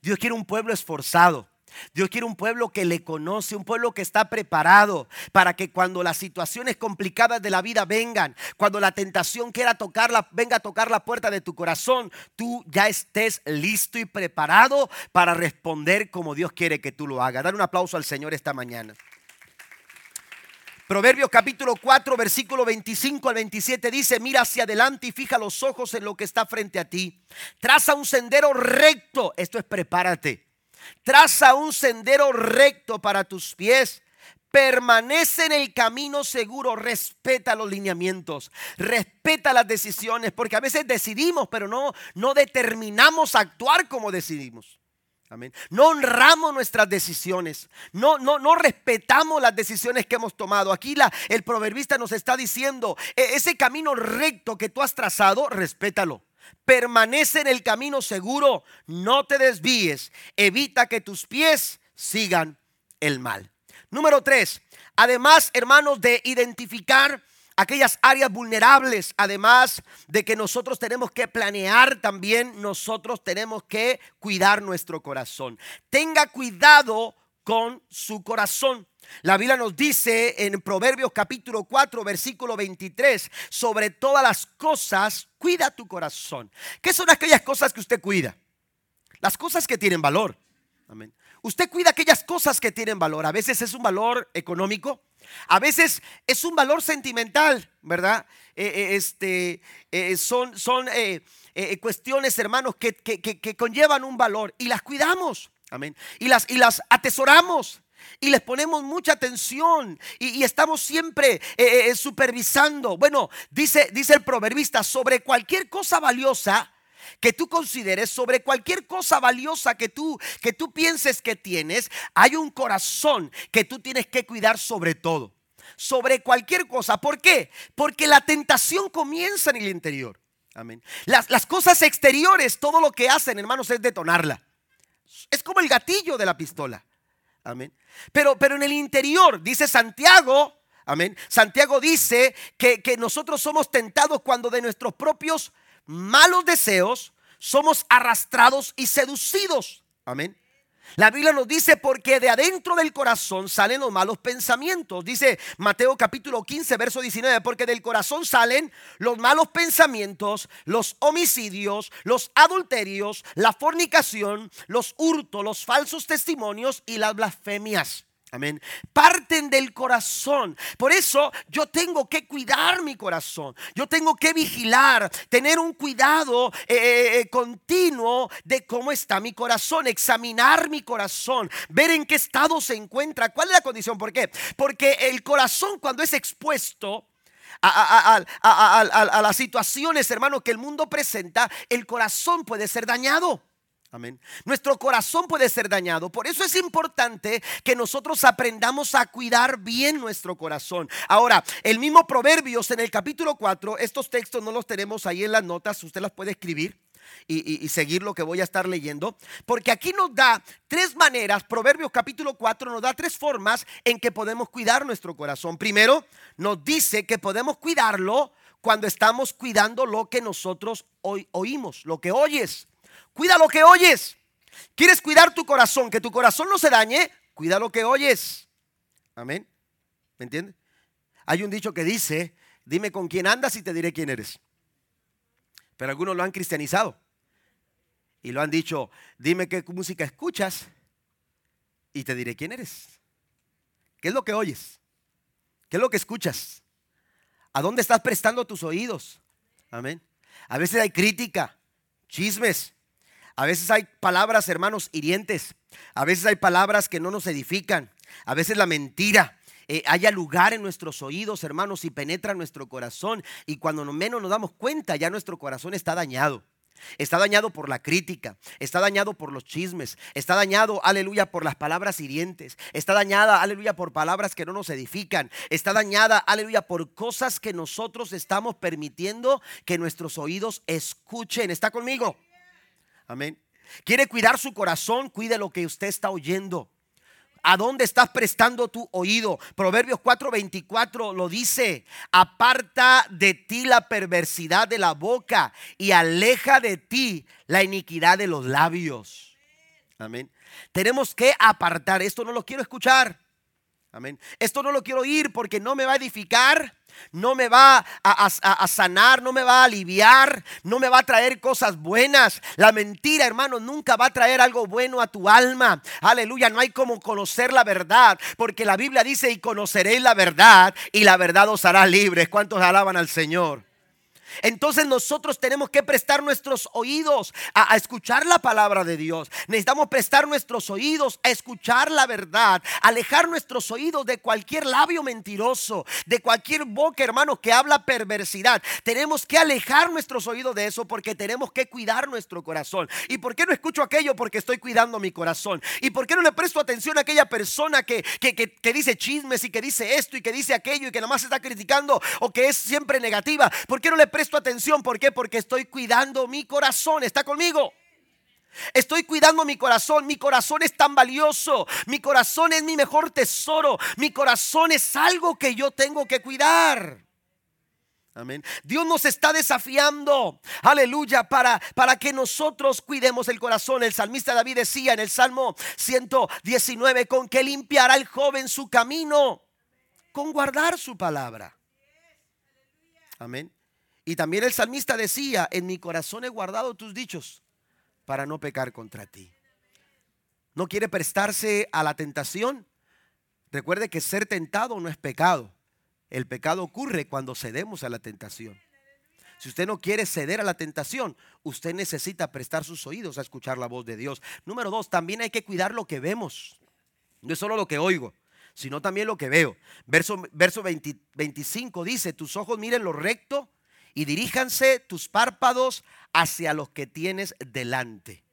Dios quiere un pueblo esforzado. Dios quiere un pueblo que le conoce, un pueblo que está preparado para que cuando las situaciones complicadas de la vida vengan, cuando la tentación quiera tocarla, venga a tocar la puerta de tu corazón, tú ya estés listo y preparado para responder como Dios quiere que tú lo hagas. Dar un aplauso al Señor esta mañana. Proverbios capítulo 4, versículo 25 al 27 dice, mira hacia adelante y fija los ojos en lo que está frente a ti. Traza un sendero recto. Esto es prepárate Traza un sendero recto para tus pies. Permanece en el camino seguro, respeta los lineamientos, respeta las decisiones, porque a veces decidimos, pero no, no determinamos actuar como decidimos. Amén. No honramos nuestras decisiones. No, no, no respetamos las decisiones que hemos tomado. Aquí la, el proverbista nos está diciendo, e, ese camino recto que tú has trazado, respétalo. Permanece en el camino seguro, no te desvíes, evita que tus pies sigan el mal. Número tres, además, hermanos, de identificar aquellas áreas vulnerables, además de que nosotros tenemos que planear también, nosotros tenemos que cuidar nuestro corazón. Tenga cuidado con su corazón. La Biblia nos dice en Proverbios capítulo 4, versículo 23, sobre todas las cosas, cuida tu corazón. ¿Qué son aquellas cosas que usted cuida? Las cosas que tienen valor. Amén. Usted cuida aquellas cosas que tienen valor. A veces es un valor económico, a veces es un valor sentimental, ¿verdad? Eh, eh, este, eh, son son cuestiones, hermanos, que, que, conllevan un valor y las cuidamos. Y las, y las atesoramos y les ponemos mucha atención y, estamos siempre eh, eh, eh, supervisando. Bueno, dice, dice el proverbista, sobre cualquier cosa valiosa que tú consideres, sobre cualquier cosa valiosa que tú, que tú pienses que tienes, hay un corazón que tú tienes que cuidar sobre todo. Sobre cualquier cosa. ¿Por qué? Porque la tentación comienza en el interior. Amén. Las, las cosas exteriores, todo lo que hacen, hermanos, es detonarla. Es como el gatillo de la pistola. Amén. Pero, pero en el interior, dice Santiago, amén. Santiago dice que, que nosotros somos tentados cuando de nuestros propios malos deseos somos arrastrados y seducidos. Amén. La Biblia nos dice porque de adentro del corazón salen los malos pensamientos. Dice Mateo capítulo 15, verso 19, porque del corazón salen los malos pensamientos, los homicidios, los adulterios, la fornicación, los hurtos, los falsos testimonios y las blasfemias. Amén. Parten del corazón. Por eso yo tengo que cuidar mi corazón. Yo tengo que vigilar, tener un cuidado eh, eh, eh, continuo de cómo está mi corazón, examinar mi corazón, ver en qué estado se encuentra. ¿Cuál es la condición? ¿Por qué? Porque el corazón cuando es expuesto a, a las situaciones, hermano, que el mundo presenta, el corazón puede ser dañado. Amén. Nuestro corazón puede ser dañado. Por eso es importante que nosotros aprendamos a cuidar bien nuestro corazón. Ahora, el mismo Proverbios en el capítulo 4, estos textos no los tenemos ahí en las notas, usted las puede escribir. Y, seguir lo que voy a estar leyendo, porque aquí nos da tres maneras, Proverbios capítulo 4 nos da tres formas en que podemos cuidar nuestro corazón. Primero, nos dice que podemos cuidarlo cuando estamos cuidando lo que nosotros oímos, lo que oyes. Cuida lo que oyes. ¿Quieres cuidar tu corazón? Que tu corazón no se dañe. Cuida lo que oyes. Amén. ¿Me entiendes? Hay un dicho que dice, dime con quién andas y te diré quién eres. Pero algunos lo han cristianizado. Y lo han dicho, dime qué música escuchas y te diré quién eres. ¿Qué es lo que oyes? ¿Qué es lo que escuchas? ¿A dónde estás prestando tus oídos? Amén. A veces hay crítica, chismes, A veces hay palabras, hermanos, hirientes. A veces hay palabras que no nos edifican. A veces la mentira. Eh, haya lugar en nuestros oídos, hermanos, y penetra nuestro corazón. Y cuando menos nos damos cuenta, ya nuestro corazón está dañado. Está dañado por la crítica, está dañado por los chismes, está dañado, aleluya, por las palabras hirientes, está dañada, aleluya, por palabras que no nos edifican, está dañada, aleluya, por cosas que nosotros estamos permitiendo que nuestros oídos escuchen. ¿Está conmigo? Amén. Quiere cuidar su corazón, cuide lo que usted está oyendo. ¿A dónde estás prestando tu oído? Proverbios 4:24 lo dice, aparta de ti la perversidad de la boca y aleja de ti la iniquidad de los labios. Amén. Tenemos que apartar, esto no lo quiero escuchar. Amén. Esto no lo quiero oír porque no me va a edificar no me va a, sanar, no me va a aliviar, no me va a traer cosas buenas. La mentira, hermano, nunca va a traer algo bueno a tu alma. Aleluya, no hay como conocer la verdad, porque la Biblia dice, y conoceréis la verdad, y la verdad os hará libres. ¿Cuántos alaban al Señor? Entonces nosotros tenemos que prestar nuestros oídos a, escuchar la palabra de Dios. Necesitamos prestar nuestros oídos a escuchar la verdad, alejar nuestros oídos de cualquier labio mentiroso, de cualquier boca, hermano, que habla perversidad. Tenemos que alejar nuestros oídos de eso porque tenemos que cuidar nuestro corazón. ¿Y por qué no escucho aquello? Porque estoy cuidando mi corazón. ¿Y por qué no le presto atención a aquella persona que, que, que dice chismes y que dice esto y que dice aquello y que nomás está criticando o que es siempre negativa? ¿Por qué no le presto presto atención. ¿Por qué? Porque estoy cuidando mi corazón. ¿Está conmigo? Estoy cuidando mi corazón. Mi corazón es tan valioso. Mi corazón es mi mejor tesoro. Mi corazón es algo que yo tengo que cuidar. Amén. Dios nos está desafiando, aleluya, para, para que nosotros cuidemos el corazón. El salmista David decía en el Salmo 119, con que limpiará el joven su camino, con guardar su palabra. Amén. Y también el salmista decía, en mi corazón he guardado tus dichos para no pecar contra ti. ¿No quiere prestarse a la tentación? Recuerde que ser tentado no es pecado. El pecado ocurre cuando cedemos a la tentación. Si usted no quiere ceder a la tentación, usted necesita prestar sus oídos a escuchar la voz de Dios. Número dos, también hay que cuidar lo que vemos. No es solo lo que oigo, sino también lo que veo. Verso, verso 25 dice, tus ojos miren lo recto y diríjanse tus párpados hacia los que tienes delante.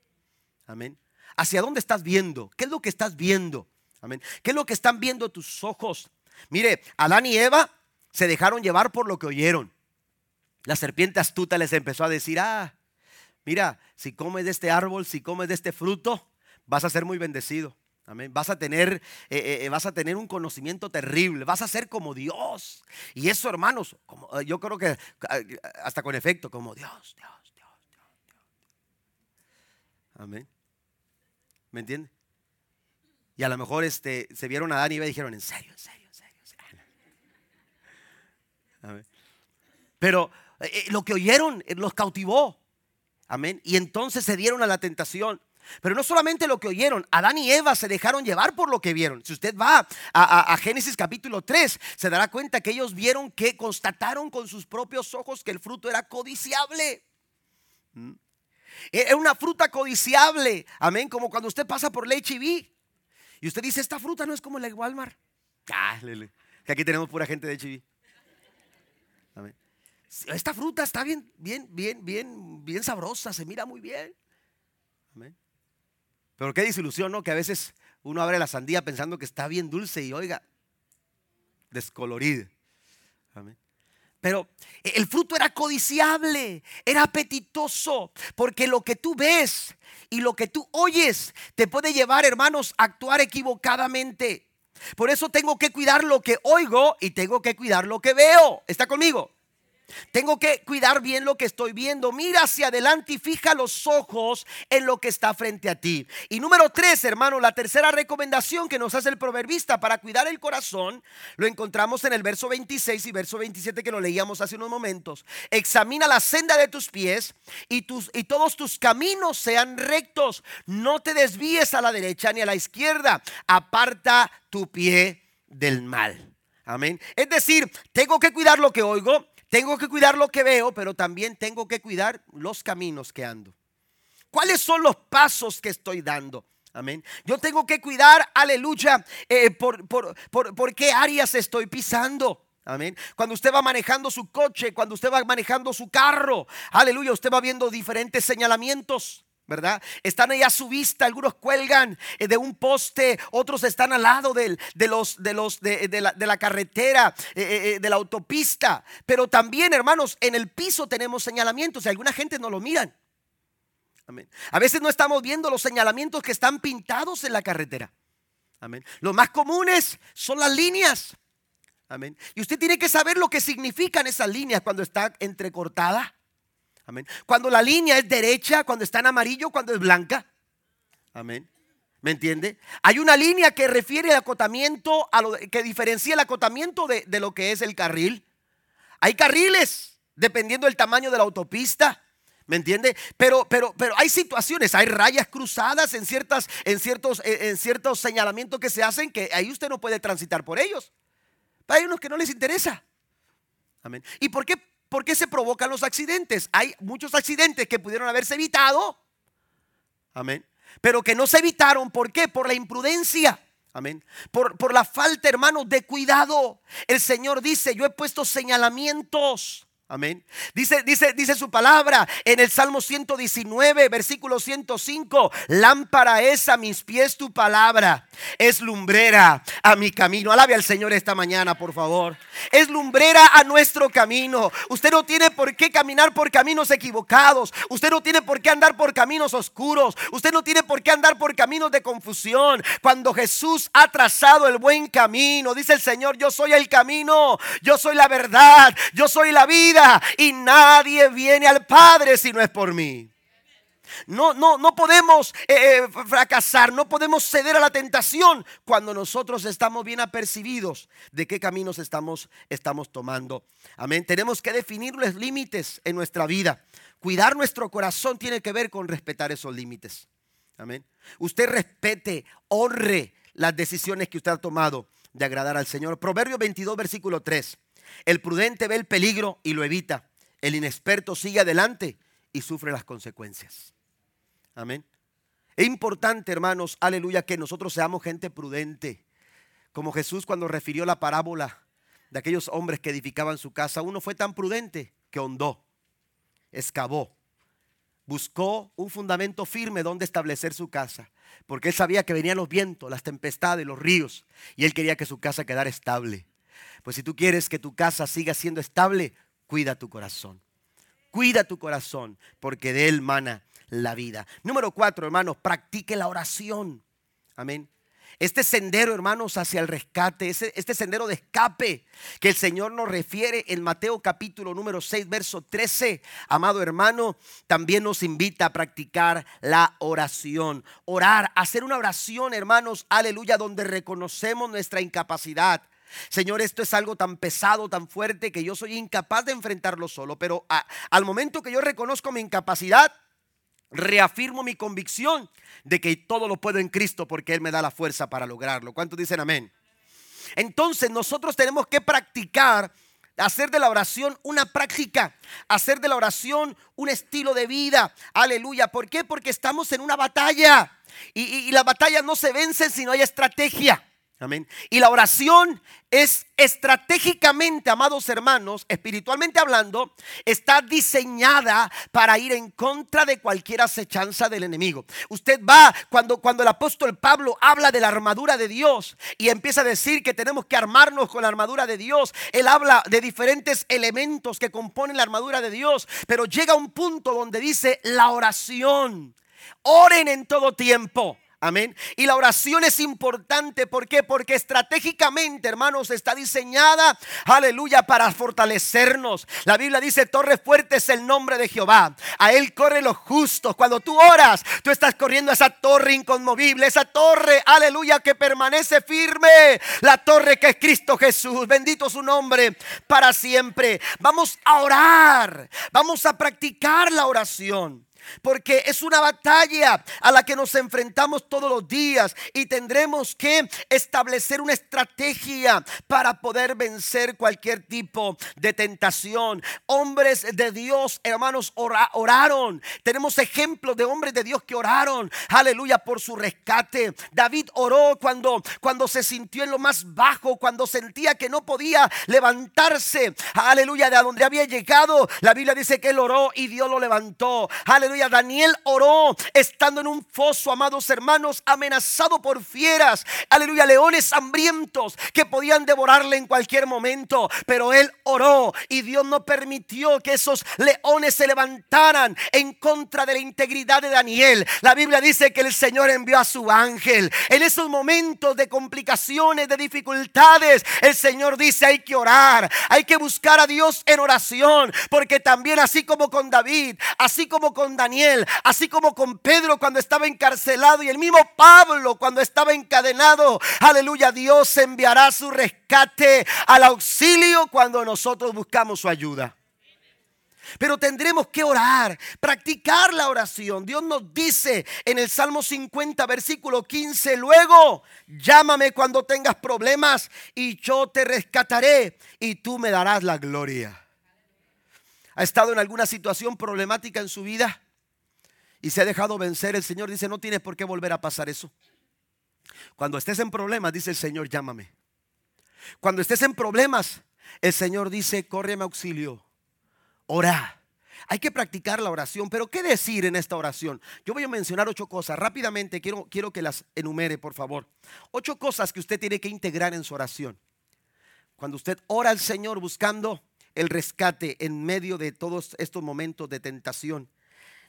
Amén. ¿Hacia dónde estás viendo? ¿Qué es lo que estás viendo? Amén. ¿Qué es lo que están viendo tus ojos? Mire, Adán y Eva se dejaron llevar por lo que oyeron. La serpiente astuta les empezó a decir, ah, mira, si comes de este árbol, si comes de este fruto, vas a ser muy bendecido. Vas a tener, eh, eh, eh, vas a tener un conocimiento terrible. Vas a ser como Dios. Y eso, hermanos, yo creo que hasta con efecto, como Dios, Dios, Dios, Dios, Dios. Amén. ¿Me entiende? Y a lo mejor este, se vieron a Adán y Eva dijeron, en serio, en serio, en serio. Amén. Pero lo que oyeron los cautivó. Amén. Y entonces se dieron a la tentación. Pero no solamente lo que oyeron, Adán y Eva se dejaron llevar por lo que vieron. Si usted va a, Génesis capítulo 3, se dará cuenta que ellos vieron que constataron con sus propios ojos que el fruto era codiciable. ¿Mm? Era una fruta codiciable. Amén. Como cuando usted pasa por la HB y usted dice, esta fruta no es como la de Walmart. Ah, que aquí tenemos pura gente de HB. Amén. Esta fruta está bien, bien, bien, bien, bien sabrosa, se mira muy bien. Amén. Pero qué disilusión, ¿no? Que a veces uno abre la sandía pensando que está bien dulce y oiga, descolorida. Pero el fruto era codiciable, era apetitoso, porque lo que tú ves y lo que tú oyes te puede llevar, hermanos, a actuar equivocadamente. Por eso tengo que cuidar lo que oigo y tengo que cuidar lo que veo. ¿Está conmigo? Tengo que cuidar bien lo que estoy viendo. Mira hacia adelante y fija los ojos en lo que está frente a ti. Y número tres, hermano, la tercera recomendación que nos hace el proverbista para cuidar el corazón, lo encontramos en el verso 26 y verso 27 que lo leíamos hace unos momentos. Examina la senda de tus pies y, tus, y todos tus caminos sean rectos. No te desvíes a la derecha ni a la izquierda. Aparta tu pie del mal. Amén. Es decir, tengo que cuidar lo que oigo, tengo que cuidar lo que veo, pero también tengo que cuidar los caminos que ando. ¿Cuáles son los pasos que estoy dando? Amén. Yo tengo que cuidar, aleluya, eh, por, por, por, por qué áreas estoy pisando. Amén. Cuando usted va manejando su coche, cuando usted va manejando su carro, aleluya, usted va viendo diferentes señalamientos. ¿Verdad? Están ahí a su vista, algunos cuelgan eh, de un poste, otros están al lado de, los, de, la, carretera, eh, eh, de la autopista. Pero también, hermanos, en el piso tenemos señalamientos y alguna gente no lo miran. Amén. A veces no estamos viendo los señalamientos que están pintados en la carretera. Amén. Los más comunes son las líneas. Amén. Y usted tiene que saber lo que significan esas líneas cuando está entrecortada. Cuando la línea es derecha, cuando está en amarillo, cuando es blanca. Amén. ¿Me entiende? Hay una línea que refiere al acotamiento, a lo que diferencia el acotamiento de, de, lo que es el carril. Hay carriles, dependiendo del tamaño de la autopista. ¿Me entiende? Pero, pero, pero hay situaciones, hay rayas cruzadas en, ciertas, en, ciertos, en ciertos señalamientos que se hacen que ahí usted no puede transitar por ellos. Pero hay unos que no les interesa. Amén. ¿Y por qué ¿Por qué se provocan los accidentes? Hay muchos accidentes que pudieron haberse evitado. Amén. Pero que no se evitaron. ¿Por qué? Por la imprudencia. Amén. Por, por la falta, hermanos, de cuidado. El Señor dice, yo he puesto señalamientos Amén. Dice, dice, dice su palabra en el Salmo 119, versículo 105. Lámpara es a mis pies tu palabra. Es lumbrera a mi camino. Alabe al Señor esta mañana, por favor. Es lumbrera a nuestro camino. Usted no tiene por qué caminar por caminos equivocados. Usted no tiene por qué andar por caminos oscuros. Usted no tiene por qué andar por caminos de confusión. Cuando Jesús ha trazado el buen camino, dice el Señor, yo soy el camino, yo soy la verdad, yo soy la vida y nadie viene al Padre si no es por mí. No, no, no podemos eh, eh, fracasar, no podemos ceder a la tentación cuando nosotros estamos bien apercibidos de qué caminos estamos, estamos tomando. Amén. Tenemos que definir los límites en nuestra vida. Cuidar nuestro corazón tiene que ver con respetar esos límites. Amén. Usted respete, honre las decisiones que usted ha tomado de agradar al Señor. Proverbio 22, versículo 3. El prudente ve el peligro y lo evita. El inexperto sigue adelante y sufre las consecuencias. Amén. Es importante, hermanos, aleluya, que nosotros seamos gente prudente. Como Jesús cuando refirió la parábola de aquellos hombres que edificaban su casa, uno fue tan prudente que hondó, excavó, buscó un fundamento firme donde establecer su casa, porque él sabía que venían los vientos, las tempestades, los ríos, y él quería que su casa quedara estable. Pues si tú quieres que tu casa siga siendo estable, cuida tu corazón. Cuida tu corazón, porque de él mana la vida. Número cuatro, hermanos, practique la oración. Amén. Este sendero, hermanos, hacia el rescate, este sendero de escape que el Señor nos refiere en Mateo capítulo número 6, verso 13, amado hermano, también nos invita a practicar la oración. Orar, hacer una oración, hermanos, aleluya, donde reconocemos nuestra incapacidad Señor, esto es algo tan pesado, tan fuerte, que yo soy incapaz de enfrentarlo solo. Pero al momento que yo reconozco mi incapacidad, reafirmo mi convicción de que todo lo puedo en Cristo porque Él me da la fuerza para lograrlo. ¿Cuántos dicen amén? Entonces nosotros tenemos que practicar, hacer de la oración una práctica, hacer de la oración un estilo de vida. Aleluya. ¿Por qué? Porque estamos en una batalla y, y la batalla no se vence si no hay estrategia. Amén. Y la oración es estratégicamente, amados hermanos, espiritualmente hablando, está diseñada para ir en contra de cualquier acechanza del enemigo. Usted va cuando, cuando el apóstol Pablo habla de la armadura de Dios y empieza a decir que tenemos que armarnos con la armadura de Dios. Él habla de diferentes elementos que componen la armadura de Dios, pero llega a un punto donde dice la oración. Oren en todo tiempo. Amén. Y la oración es importante. ¿Por qué? Porque estratégicamente, hermanos, está diseñada, aleluya, para fortalecernos. La Biblia dice, torre fuerte es el nombre de Jehová. A él corre los justos. Cuando tú oras, tú estás corriendo a esa torre inconmovible, esa torre, aleluya, que permanece firme. La torre que es Cristo Jesús. Bendito su nombre para siempre. Vamos a orar. Vamos a practicar la oración. Porque es una batalla a la que nos enfrentamos todos los días y tendremos que establecer una estrategia para poder vencer cualquier tipo de tentación. Hombres de Dios, hermanos, oraron. Tenemos ejemplos de hombres de Dios que oraron, aleluya, por su rescate. David oró cuando, cuando se sintió en lo más bajo, cuando sentía que no podía levantarse, aleluya, de donde había llegado. La Biblia dice que él oró y Dios lo levantó. Aleluya Daniel oró estando en un foso, amados hermanos, amenazado por fieras. Aleluya, leones hambrientos que podían devorarle en cualquier momento. Pero él oró y Dios no permitió que esos leones se levantaran en contra de la integridad de Daniel. La Biblia dice que el Señor envió a su ángel. En esos momentos de complicaciones, de dificultades, el Señor dice hay que orar, hay que buscar a Dios en oración. Porque también así como con David, así como con Daniel, así como con Pedro cuando estaba encarcelado y el mismo Pablo cuando estaba encadenado. Aleluya, Dios enviará su rescate al auxilio cuando nosotros buscamos su ayuda. Pero tendremos que orar, practicar la oración. Dios nos dice en el Salmo 50, versículo 15, luego llámame cuando tengas problemas y yo te rescataré y tú me darás la gloria. ¿Ha estado en alguna situación problemática en su vida? Y se ha dejado vencer, el Señor dice, no tienes por qué volver a pasar eso. Cuando estés en problemas, dice el Señor, llámame. Cuando estés en problemas, el Señor dice, corre mi auxilio, ora. Hay que practicar la oración, pero ¿qué decir en esta oración? Yo voy a mencionar ocho cosas. Rápidamente quiero, quiero que las enumere, por favor. Ocho cosas que usted tiene que integrar en su oración. Cuando usted ora al Señor buscando el rescate en medio de todos estos momentos de tentación,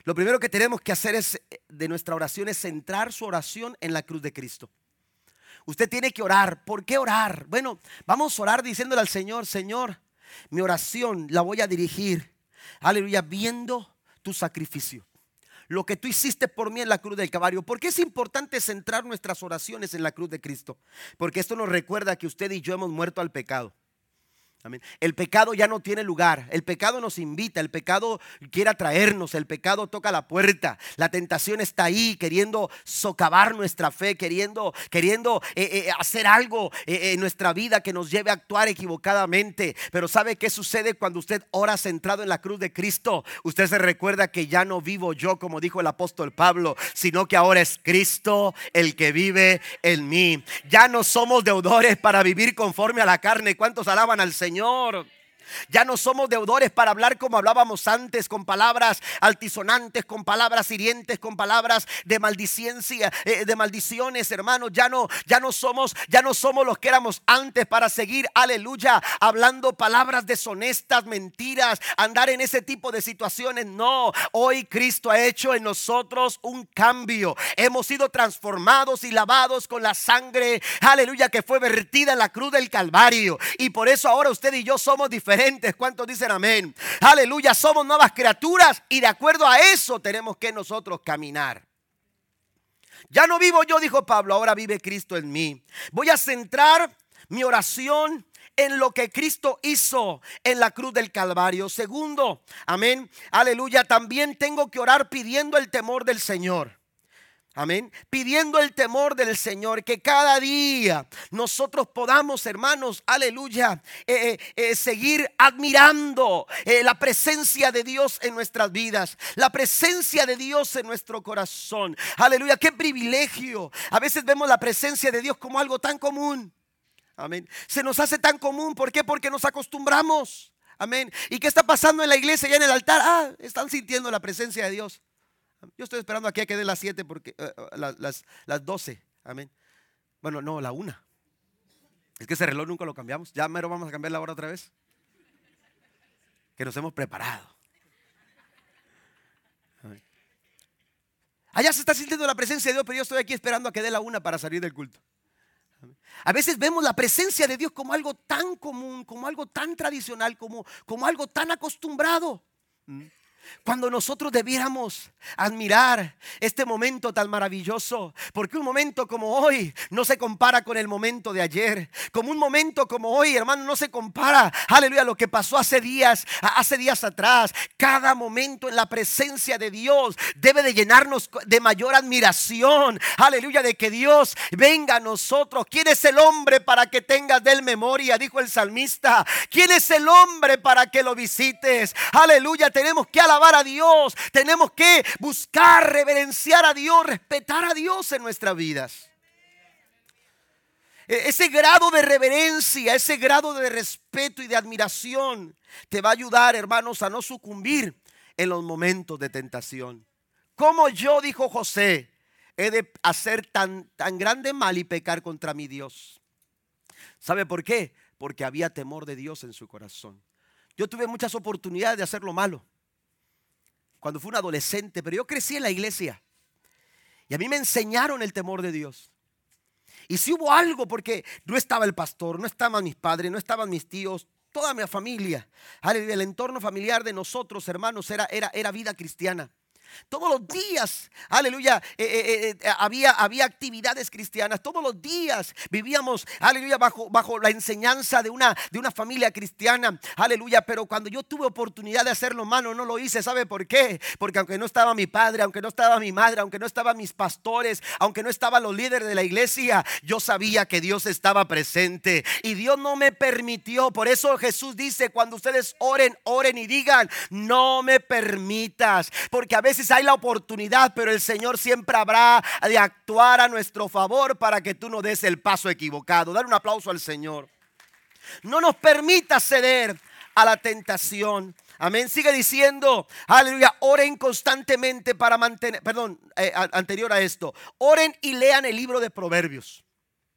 lo primero que tenemos que hacer es, eh, de nuestra oración es centrar su oración en la cruz de Cristo. Usted tiene que orar. ¿Por qué orar? Bueno, vamos a orar diciéndole al Señor, Señor, mi oración la voy a dirigir, aleluya, viendo tu sacrificio. Lo que tú hiciste por mí en la cruz del Calvario. ¿Por qué es importante centrar nuestras oraciones en la cruz de Cristo? Porque esto nos recuerda que usted y yo hemos muerto al pecado. El pecado ya no tiene lugar. El pecado nos invita, el pecado quiere atraernos, el pecado toca la puerta. La tentación está ahí queriendo socavar nuestra fe, queriendo, queriendo eh, eh, hacer algo eh, en nuestra vida que nos lleve a actuar equivocadamente. Pero ¿sabe qué sucede cuando usted ora centrado en la cruz de Cristo? Usted se recuerda que ya no vivo yo, como dijo el apóstol Pablo, sino que ahora es Cristo el que vive en mí. Ya no somos deudores para vivir conforme a la carne. ¿Cuántos alaban al Señor? Señor. Ya no somos deudores para hablar como hablábamos antes, con palabras altisonantes, con palabras hirientes, con palabras de maldiciencia, eh, de maldiciones, hermanos. Ya no, ya no somos, ya no somos los que éramos antes para seguir, aleluya, hablando palabras deshonestas, mentiras, andar en ese tipo de situaciones. No, hoy Cristo ha hecho en nosotros un cambio. Hemos sido transformados y lavados con la sangre, aleluya, que fue vertida en la cruz del Calvario. Y por eso ahora usted y yo somos diferentes ¿Cuántos dicen amén? Aleluya, somos nuevas criaturas y de acuerdo a eso tenemos que nosotros caminar. Ya no vivo yo, dijo Pablo, ahora vive Cristo en mí. Voy a centrar mi oración en lo que Cristo hizo en la cruz del Calvario. Segundo, amén, aleluya, también tengo que orar pidiendo el temor del Señor. Amén. Pidiendo el temor del Señor, que cada día nosotros podamos, hermanos, aleluya, eh, eh, eh, seguir admirando la presencia de Dios en nuestras vidas, la presencia de Dios en nuestro corazón. Aleluya, qué privilegio. A veces vemos la presencia de Dios como algo tan común. Amén. Se nos hace tan común. ¿Por qué? Porque nos acostumbramos. Amén. ¿Y qué está pasando en la iglesia y en el altar? Ah, están sintiendo la presencia de Dios. Yo estoy esperando aquí a que dé las 7 porque eh, eh, las, las 12. Amén. Bueno, no, la 1. Es que ese reloj nunca lo cambiamos. Ya mero vamos a cambiar la hora otra vez. Que nos hemos preparado. Allá se está sintiendo la presencia de Dios, pero yo estoy aquí esperando a que dé la una para salir del culto. A veces vemos la presencia de Dios como algo tan común, como algo tan tradicional, como, como algo tan acostumbrado. Cuando nosotros debiéramos admirar este momento tan maravilloso, porque un momento como hoy no se compara con el momento de ayer, como un momento como hoy, hermano, no se compara, aleluya, lo que pasó hace días, hace días atrás. Cada momento en la presencia de Dios debe de llenarnos de mayor admiración, aleluya, de que Dios venga a nosotros. ¿Quién es el hombre para que tengas de él memoria? Dijo el salmista. ¿Quién es el hombre para que lo visites? Aleluya, tenemos que alabar a Dios, tenemos que buscar, reverenciar a Dios, respetar a Dios en nuestras vidas. E, ese grado de reverencia, ese grado de respeto y de admiración te va a ayudar, hermanos, a no sucumbir en los momentos de tentación. Como yo, dijo José, he de hacer tan, tan grande mal y pecar contra mi Dios. ¿Sabe por qué? Porque había temor de Dios en su corazón. Yo tuve muchas oportunidades de hacer lo malo cuando fui un adolescente, pero yo crecí en la iglesia. Y a mí me enseñaron el temor de Dios. Y si hubo algo, porque no estaba el pastor, no estaban mis padres, no estaban mis tíos, toda mi familia. El entorno familiar de nosotros, hermanos, era, era, era vida cristiana. Todos los días, aleluya, eh, eh, eh, había, había actividades cristianas. Todos los días vivíamos, aleluya, bajo, bajo la enseñanza de una, de una familia cristiana. Aleluya, pero cuando yo tuve oportunidad de hacerlo mano, no lo hice. ¿Sabe por qué? Porque aunque no estaba mi padre, aunque no estaba mi madre, aunque no estaban mis pastores, aunque no estaban los líderes de la iglesia, yo sabía que Dios estaba presente. Y Dios no me permitió. Por eso Jesús dice, cuando ustedes oren, oren y digan, no me permitas. Porque a veces hay la oportunidad, pero el Señor siempre habrá de actuar a nuestro favor para que tú no des el paso equivocado. Dar un aplauso al Señor. No nos permita ceder a la tentación. Amén. Sigue diciendo, aleluya, oren constantemente para mantener, perdón, eh, anterior a esto, oren y lean el libro de Proverbios.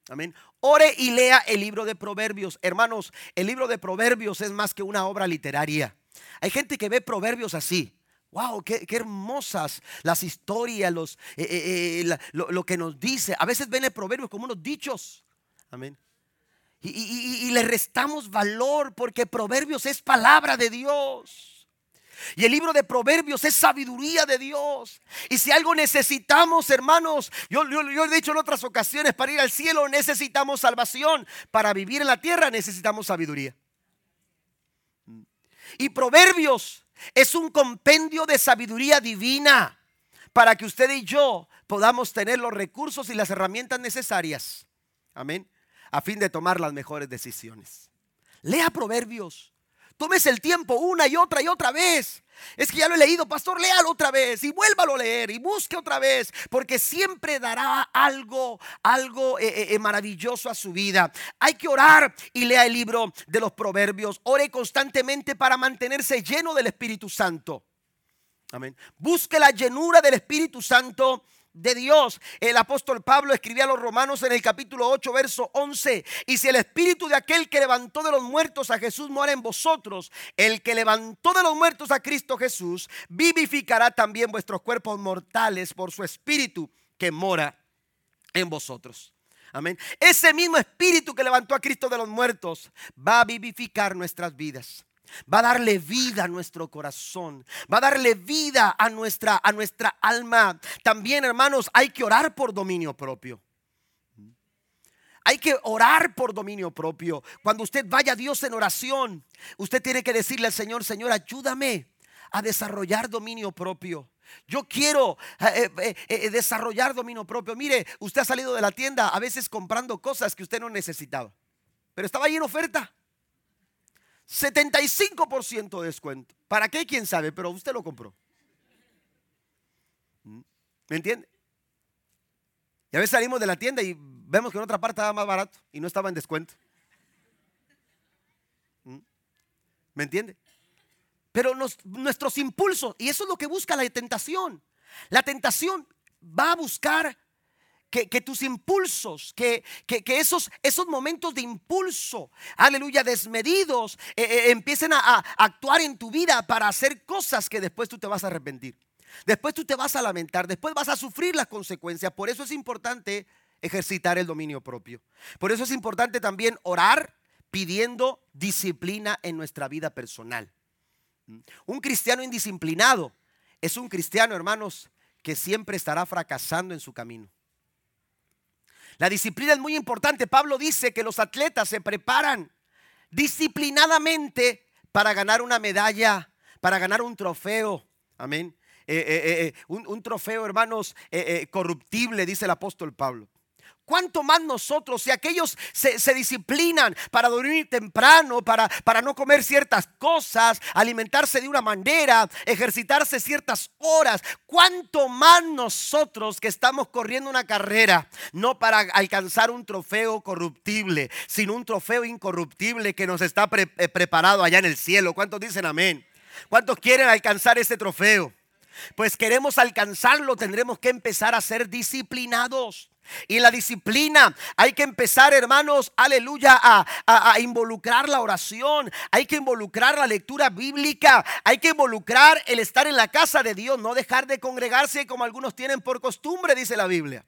Amén. Ore y lea el libro de Proverbios. Hermanos, el libro de Proverbios es más que una obra literaria. Hay gente que ve Proverbios así. Wow, qué, hermosas las historias, los, eh, eh, eh, lo, que nos dice. A veces ven el proverbio como unos dichos. Amén. Y, le restamos valor porque Proverbios es palabra de Dios. Y el libro de Proverbios es sabiduría de Dios. Y si algo necesitamos, hermanos, yo, yo, he dicho en otras ocasiones, para ir al cielo necesitamos salvación. Para vivir en la tierra necesitamos sabiduría. Y Proverbios es un compendio de sabiduría divina para que usted y yo podamos tener los recursos y las herramientas necesarias. Amén. A fin de tomar las mejores decisiones. Lea Proverbios. Tómese el tiempo una y otra y otra vez. Es que ya lo he leído, pastor, léalo otra vez y vuélvalo a leer y busque otra vez, porque siempre dará algo, algo eh, eh, eh, maravilloso a su vida. Hay que orar y lea el libro de los proverbios. Ore constantemente para mantenerse lleno del Espíritu Santo. Amén. Busque la llenura del Espíritu Santo de Dios. El apóstol Pablo escribía a los romanos en el capítulo 8, verso 11. Y si el espíritu de aquel que levantó de los muertos a Jesús mora en vosotros, el que levantó de los muertos a Cristo Jesús, vivificará también vuestros cuerpos mortales por su espíritu que mora en vosotros. Amén. Ese mismo espíritu que levantó a Cristo de los muertos va a vivificar nuestras vidas. Va a darle vida a nuestro corazón. Va a darle vida a nuestra, a nuestra alma. También, hermanos, hay que orar por dominio propio. Hay que orar por dominio propio. Cuando usted vaya a Dios en oración, usted tiene que decirle al Señor, Señor, ayúdame a desarrollar dominio propio. Yo quiero eh, eh, eh, desarrollar dominio propio. Mire, usted ha salido de la tienda a veces comprando cosas que usted no necesitaba, pero estaba ahí en oferta. 75% de descuento. ¿Para qué? ¿Quién sabe? Pero usted lo compró. ¿Mm? ¿Me entiende? Y a veces salimos de la tienda y vemos que en otra parte estaba más barato y no estaba en descuento. ¿Mm? ¿Me entiende? Pero nuestros impulsos, y eso es lo que busca la tentación. La tentación va a buscar que, tus impulsos, que, esos, esos momentos de impulso, aleluya, desmedidos, eh, eh, empiecen a, actuar en tu vida para hacer cosas que después tú te vas a arrepentir. Después tú te vas a lamentar, después vas a sufrir las consecuencias. Por eso es importante ejercitar el dominio propio. Por eso es importante también orar pidiendo disciplina en nuestra vida personal. Un cristiano indisciplinado es un cristiano, hermanos, que siempre estará fracasando en su camino. La disciplina es muy importante. Pablo dice que los atletas se preparan disciplinadamente para ganar una medalla, para ganar un trofeo. Amén. Eh, eh, eh, un, un, trofeo, hermanos, corruptible, dice el apóstol Pablo. ¿Cuánto más nosotros, si aquellos se, disciplinan para dormir temprano, para, para no comer ciertas cosas, alimentarse de una manera, ejercitarse ciertas horas, cuánto más nosotros que estamos corriendo una carrera, no para alcanzar un trofeo corruptible, sino un trofeo incorruptible que nos está preparado allá en el cielo? ¿Cuántos dicen amén? ¿Cuántos quieren alcanzar ese trofeo? Pues queremos alcanzarlo, tendremos que empezar a ser disciplinados. Y la disciplina hay que empezar, hermanos, aleluya, a, involucrar la oración, hay que involucrar la lectura bíblica, hay que involucrar el estar en la casa de Dios, no dejar de congregarse como algunos tienen por costumbre, dice la Biblia.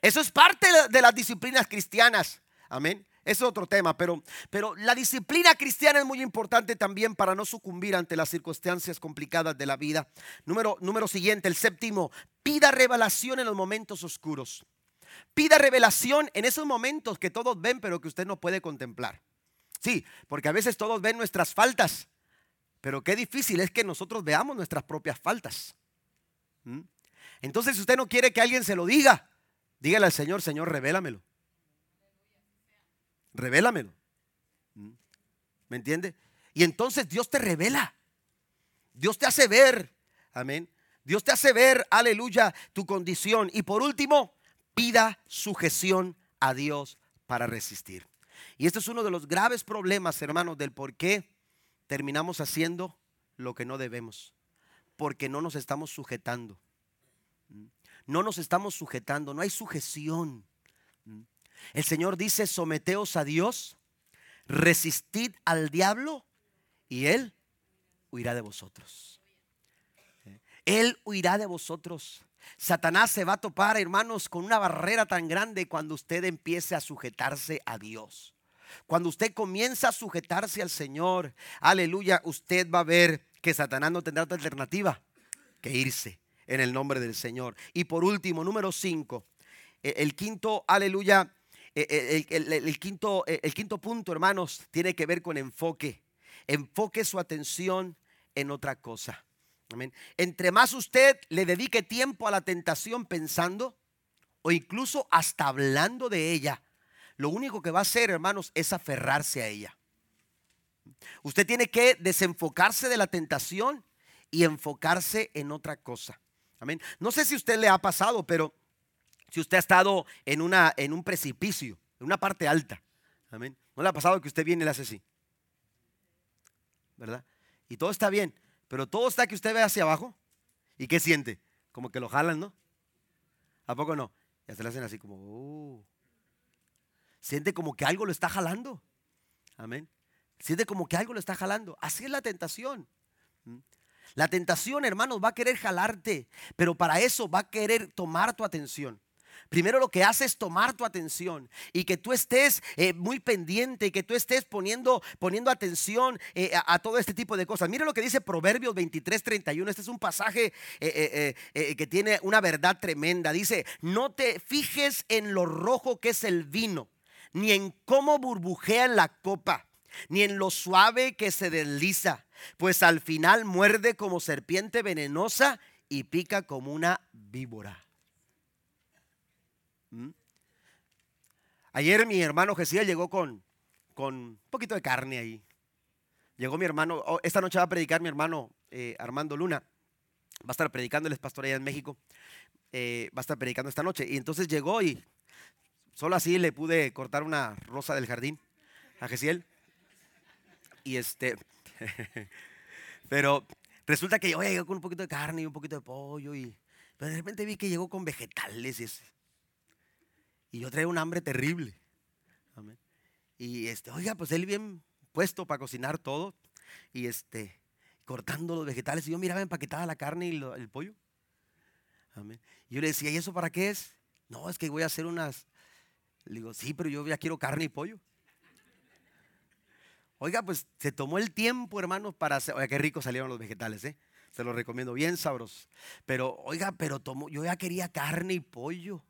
Eso es parte de las disciplinas cristianas. Amén. Es otro tema, pero, pero la disciplina cristiana es muy importante también para no sucumbir ante las circunstancias complicadas de la vida. Número, número siguiente, el séptimo, pida revelación en los momentos oscuros. Pida revelación en esos momentos que todos ven, pero que usted no puede contemplar. Sí, porque a veces todos ven nuestras faltas, pero qué difícil es que nosotros veamos nuestras propias faltas. ¿Mm? Entonces, si usted no quiere que alguien se lo diga, dígale al Señor, Señor, revélamelo revélamelo. ¿Mm? ¿Me entiende? Y entonces Dios te revela. Dios te hace ver. Amén. Dios te hace ver, aleluya, tu condición. Y por último, pida sujeción a Dios para resistir. Y este es uno de los graves problemas, hermanos, del por qué terminamos haciendo lo que no debemos. Porque no nos estamos sujetando. No nos estamos sujetando, no hay sujeción. El Señor dice, someteos a Dios, resistid al diablo y Él huirá de vosotros. Él huirá de vosotros. Satanás se va a topar, hermanos, con una barrera tan grande cuando usted empiece a sujetarse a Dios. Cuando usted comienza a sujetarse al Señor, aleluya, usted va a ver que Satanás no tendrá otra alternativa que irse en el nombre del Señor. Y por último, número 5, el quinto, aleluya, eh, eh, el, quinto, eh, el quinto punto, hermanos, tiene que ver con enfoque. Enfoque su atención en otra cosa. Entre más usted le dedique tiempo a la tentación pensando o incluso hasta hablando de ella, lo único que va a hacer, hermanos, es aferrarse a ella. Usted tiene que desenfocarse de la tentación y enfocarse en otra cosa. Amén. No sé si usted le ha pasado, pero si usted ha estado en, una, en un precipicio, en una parte alta. Amén. ¿No le ha pasado que usted viene y le hace así? ¿Verdad? Y todo está bien, pero todo está que usted ve hacia abajo. ¿Y qué siente? Como que lo jalan, ¿no? ¿A poco no? Ya se le hacen así como, oh. Siente como que algo lo está jalando. Amén. Siente como que algo lo está jalando. Así es la tentación. ¿Mm? La tentación, hermanos, va a querer jalarte, pero para eso va a querer tomar tu atención. Primero lo que hace es tomar tu atención y que tú estés eh, muy pendiente y que tú estés poniendo, poniendo atención eh, a, todo este tipo de cosas. Mire lo que dice Proverbios 23, 31. Este es un pasaje eh, que tiene una verdad tremenda. Dice, no te fijes en lo rojo que es el vino, ni en cómo burbujea la copa, ni en lo suave que se desliza, pues al final muerde como serpiente venenosa y pica como una víbora. ¿Mm? Ayer mi hermano Jesús llegó con, con un poquito de carne ahí. Llegó mi hermano, oh, esta noche va a predicar mi hermano eh, Armando Luna. Va a estar predicando, él es pastor allá en México. Eh, va a estar predicando esta noche. Y entonces llegó y solo así le pude cortar una rosa del jardín a Gesiel. Y este, pero resulta que yo llegó con un poquito de carne y un poquito de pollo. Y, pero de repente vi que llegó con vegetales. Y y yo traigo un hambre terrible. Y este, oiga, pues él bien puesto para cocinar todo. Y este, cortando los vegetales. Y yo miraba empaquetada la carne y el pollo. Y yo le decía, ¿y eso para qué es? No, es que voy a hacer unas. Le digo, sí, pero yo ya quiero carne y pollo. Oiga, pues se tomó el tiempo, hermanos, para hacer. Oiga, qué rico salieron los vegetales, ¿eh? Se los recomiendo, bien sabros. Pero, oiga, pero tomó, yo ya quería carne y pollo.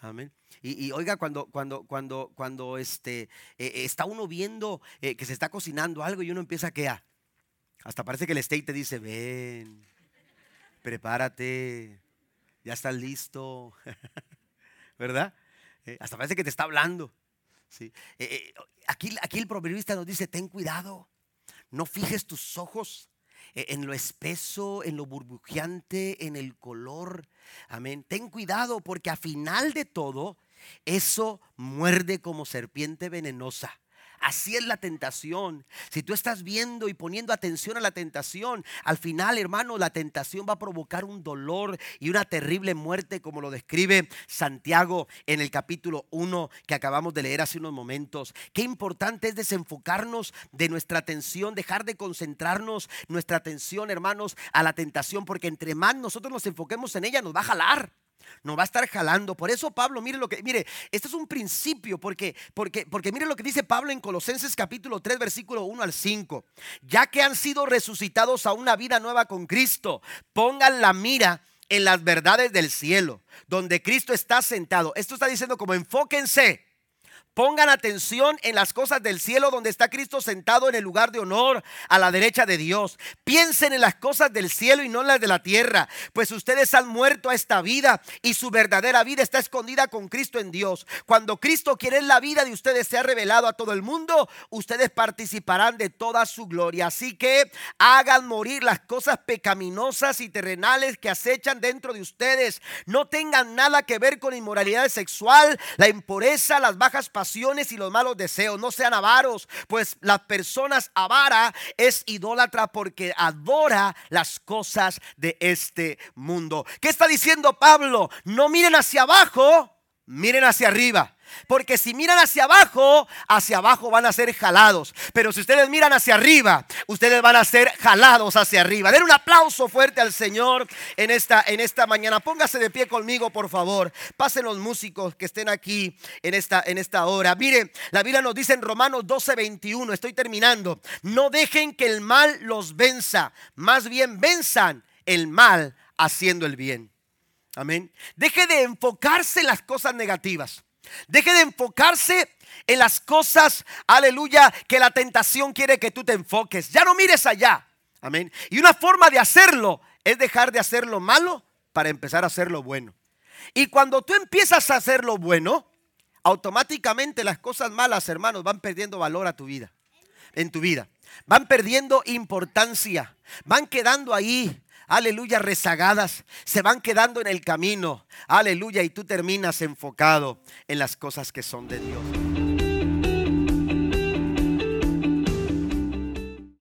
Amén. Y, oiga, cuando, cuando, cuando, cuando este, eh, eh, está uno viendo eh, que se está cocinando algo y uno empieza a hasta parece que el steak te dice, ven, prepárate, ya estás listo, ¿verdad? hasta parece que te está hablando. ¿sí? aquí, aquí el proverbista nos dice, ten cuidado, no fijes tus ojos en lo espeso, en lo burbujeante, en el color. Amén. Ten cuidado porque a final de todo, eso muerde como serpiente venenosa. Así es la tentación. Si tú estás viendo y poniendo atención a la tentación, al final, hermano, la tentación va a provocar un dolor y una terrible muerte, como lo describe Santiago en el capítulo 1 que acabamos de leer hace unos momentos. Qué importante es desenfocarnos de nuestra atención, dejar de concentrarnos nuestra atención, hermanos, a la tentación, porque entre más nosotros nos enfoquemos en ella, nos va a jalar. Nos va a estar jalando. Por eso Pablo, mire lo que, mire, este es un principio, porque, porque, porque mire lo que dice Pablo en Colosenses capítulo 3, versículo 1 al 5. Ya que han sido resucitados a una vida nueva con Cristo, pongan la mira en las verdades del cielo, donde Cristo está sentado. Esto está diciendo como enfóquense Pongan atención en las cosas del cielo donde está Cristo sentado en el lugar de honor a la derecha de Dios. Piensen en las cosas del cielo y no en las de la tierra, pues ustedes han muerto a esta vida y su verdadera vida está escondida con Cristo en Dios. Cuando Cristo quiere la vida de ustedes sea revelado a todo el mundo, ustedes participarán de toda su gloria. Así que hagan morir las cosas pecaminosas y terrenales que acechan dentro de ustedes. No tengan nada que ver con inmoralidad sexual, la impureza, las bajas y los malos deseos. No sean avaros, pues las personas avara es idólatra porque adora las cosas de este mundo. ¿Qué está diciendo Pablo? No miren hacia abajo, miren hacia arriba. Porque si miran hacia abajo, hacia abajo van a ser jalados. Pero si ustedes miran hacia arriba, ustedes van a ser jalados hacia arriba. Den un aplauso fuerte al Señor en esta, en esta mañana. Póngase de pie conmigo, por favor. Pasen los músicos que estén aquí en esta, en esta hora. Mire, la Biblia nos dice en Romanos 12, 21, estoy terminando. No dejen que el mal los venza. Más bien venzan el mal haciendo el bien. Amén. Deje de enfocarse en las cosas negativas. Deje de enfocarse en las cosas, aleluya, que la tentación quiere que tú te enfoques. Ya no mires allá. Amén. Y una forma de hacerlo es dejar de hacer lo malo para empezar a hacer lo bueno. Y cuando tú empiezas a hacer lo bueno, automáticamente las cosas malas, hermanos, van perdiendo valor a tu vida, en tu vida. Van perdiendo importancia, van quedando ahí aleluya, rezagadas, se van quedando en el camino, aleluya, y tú terminas enfocado en las cosas que son de Dios.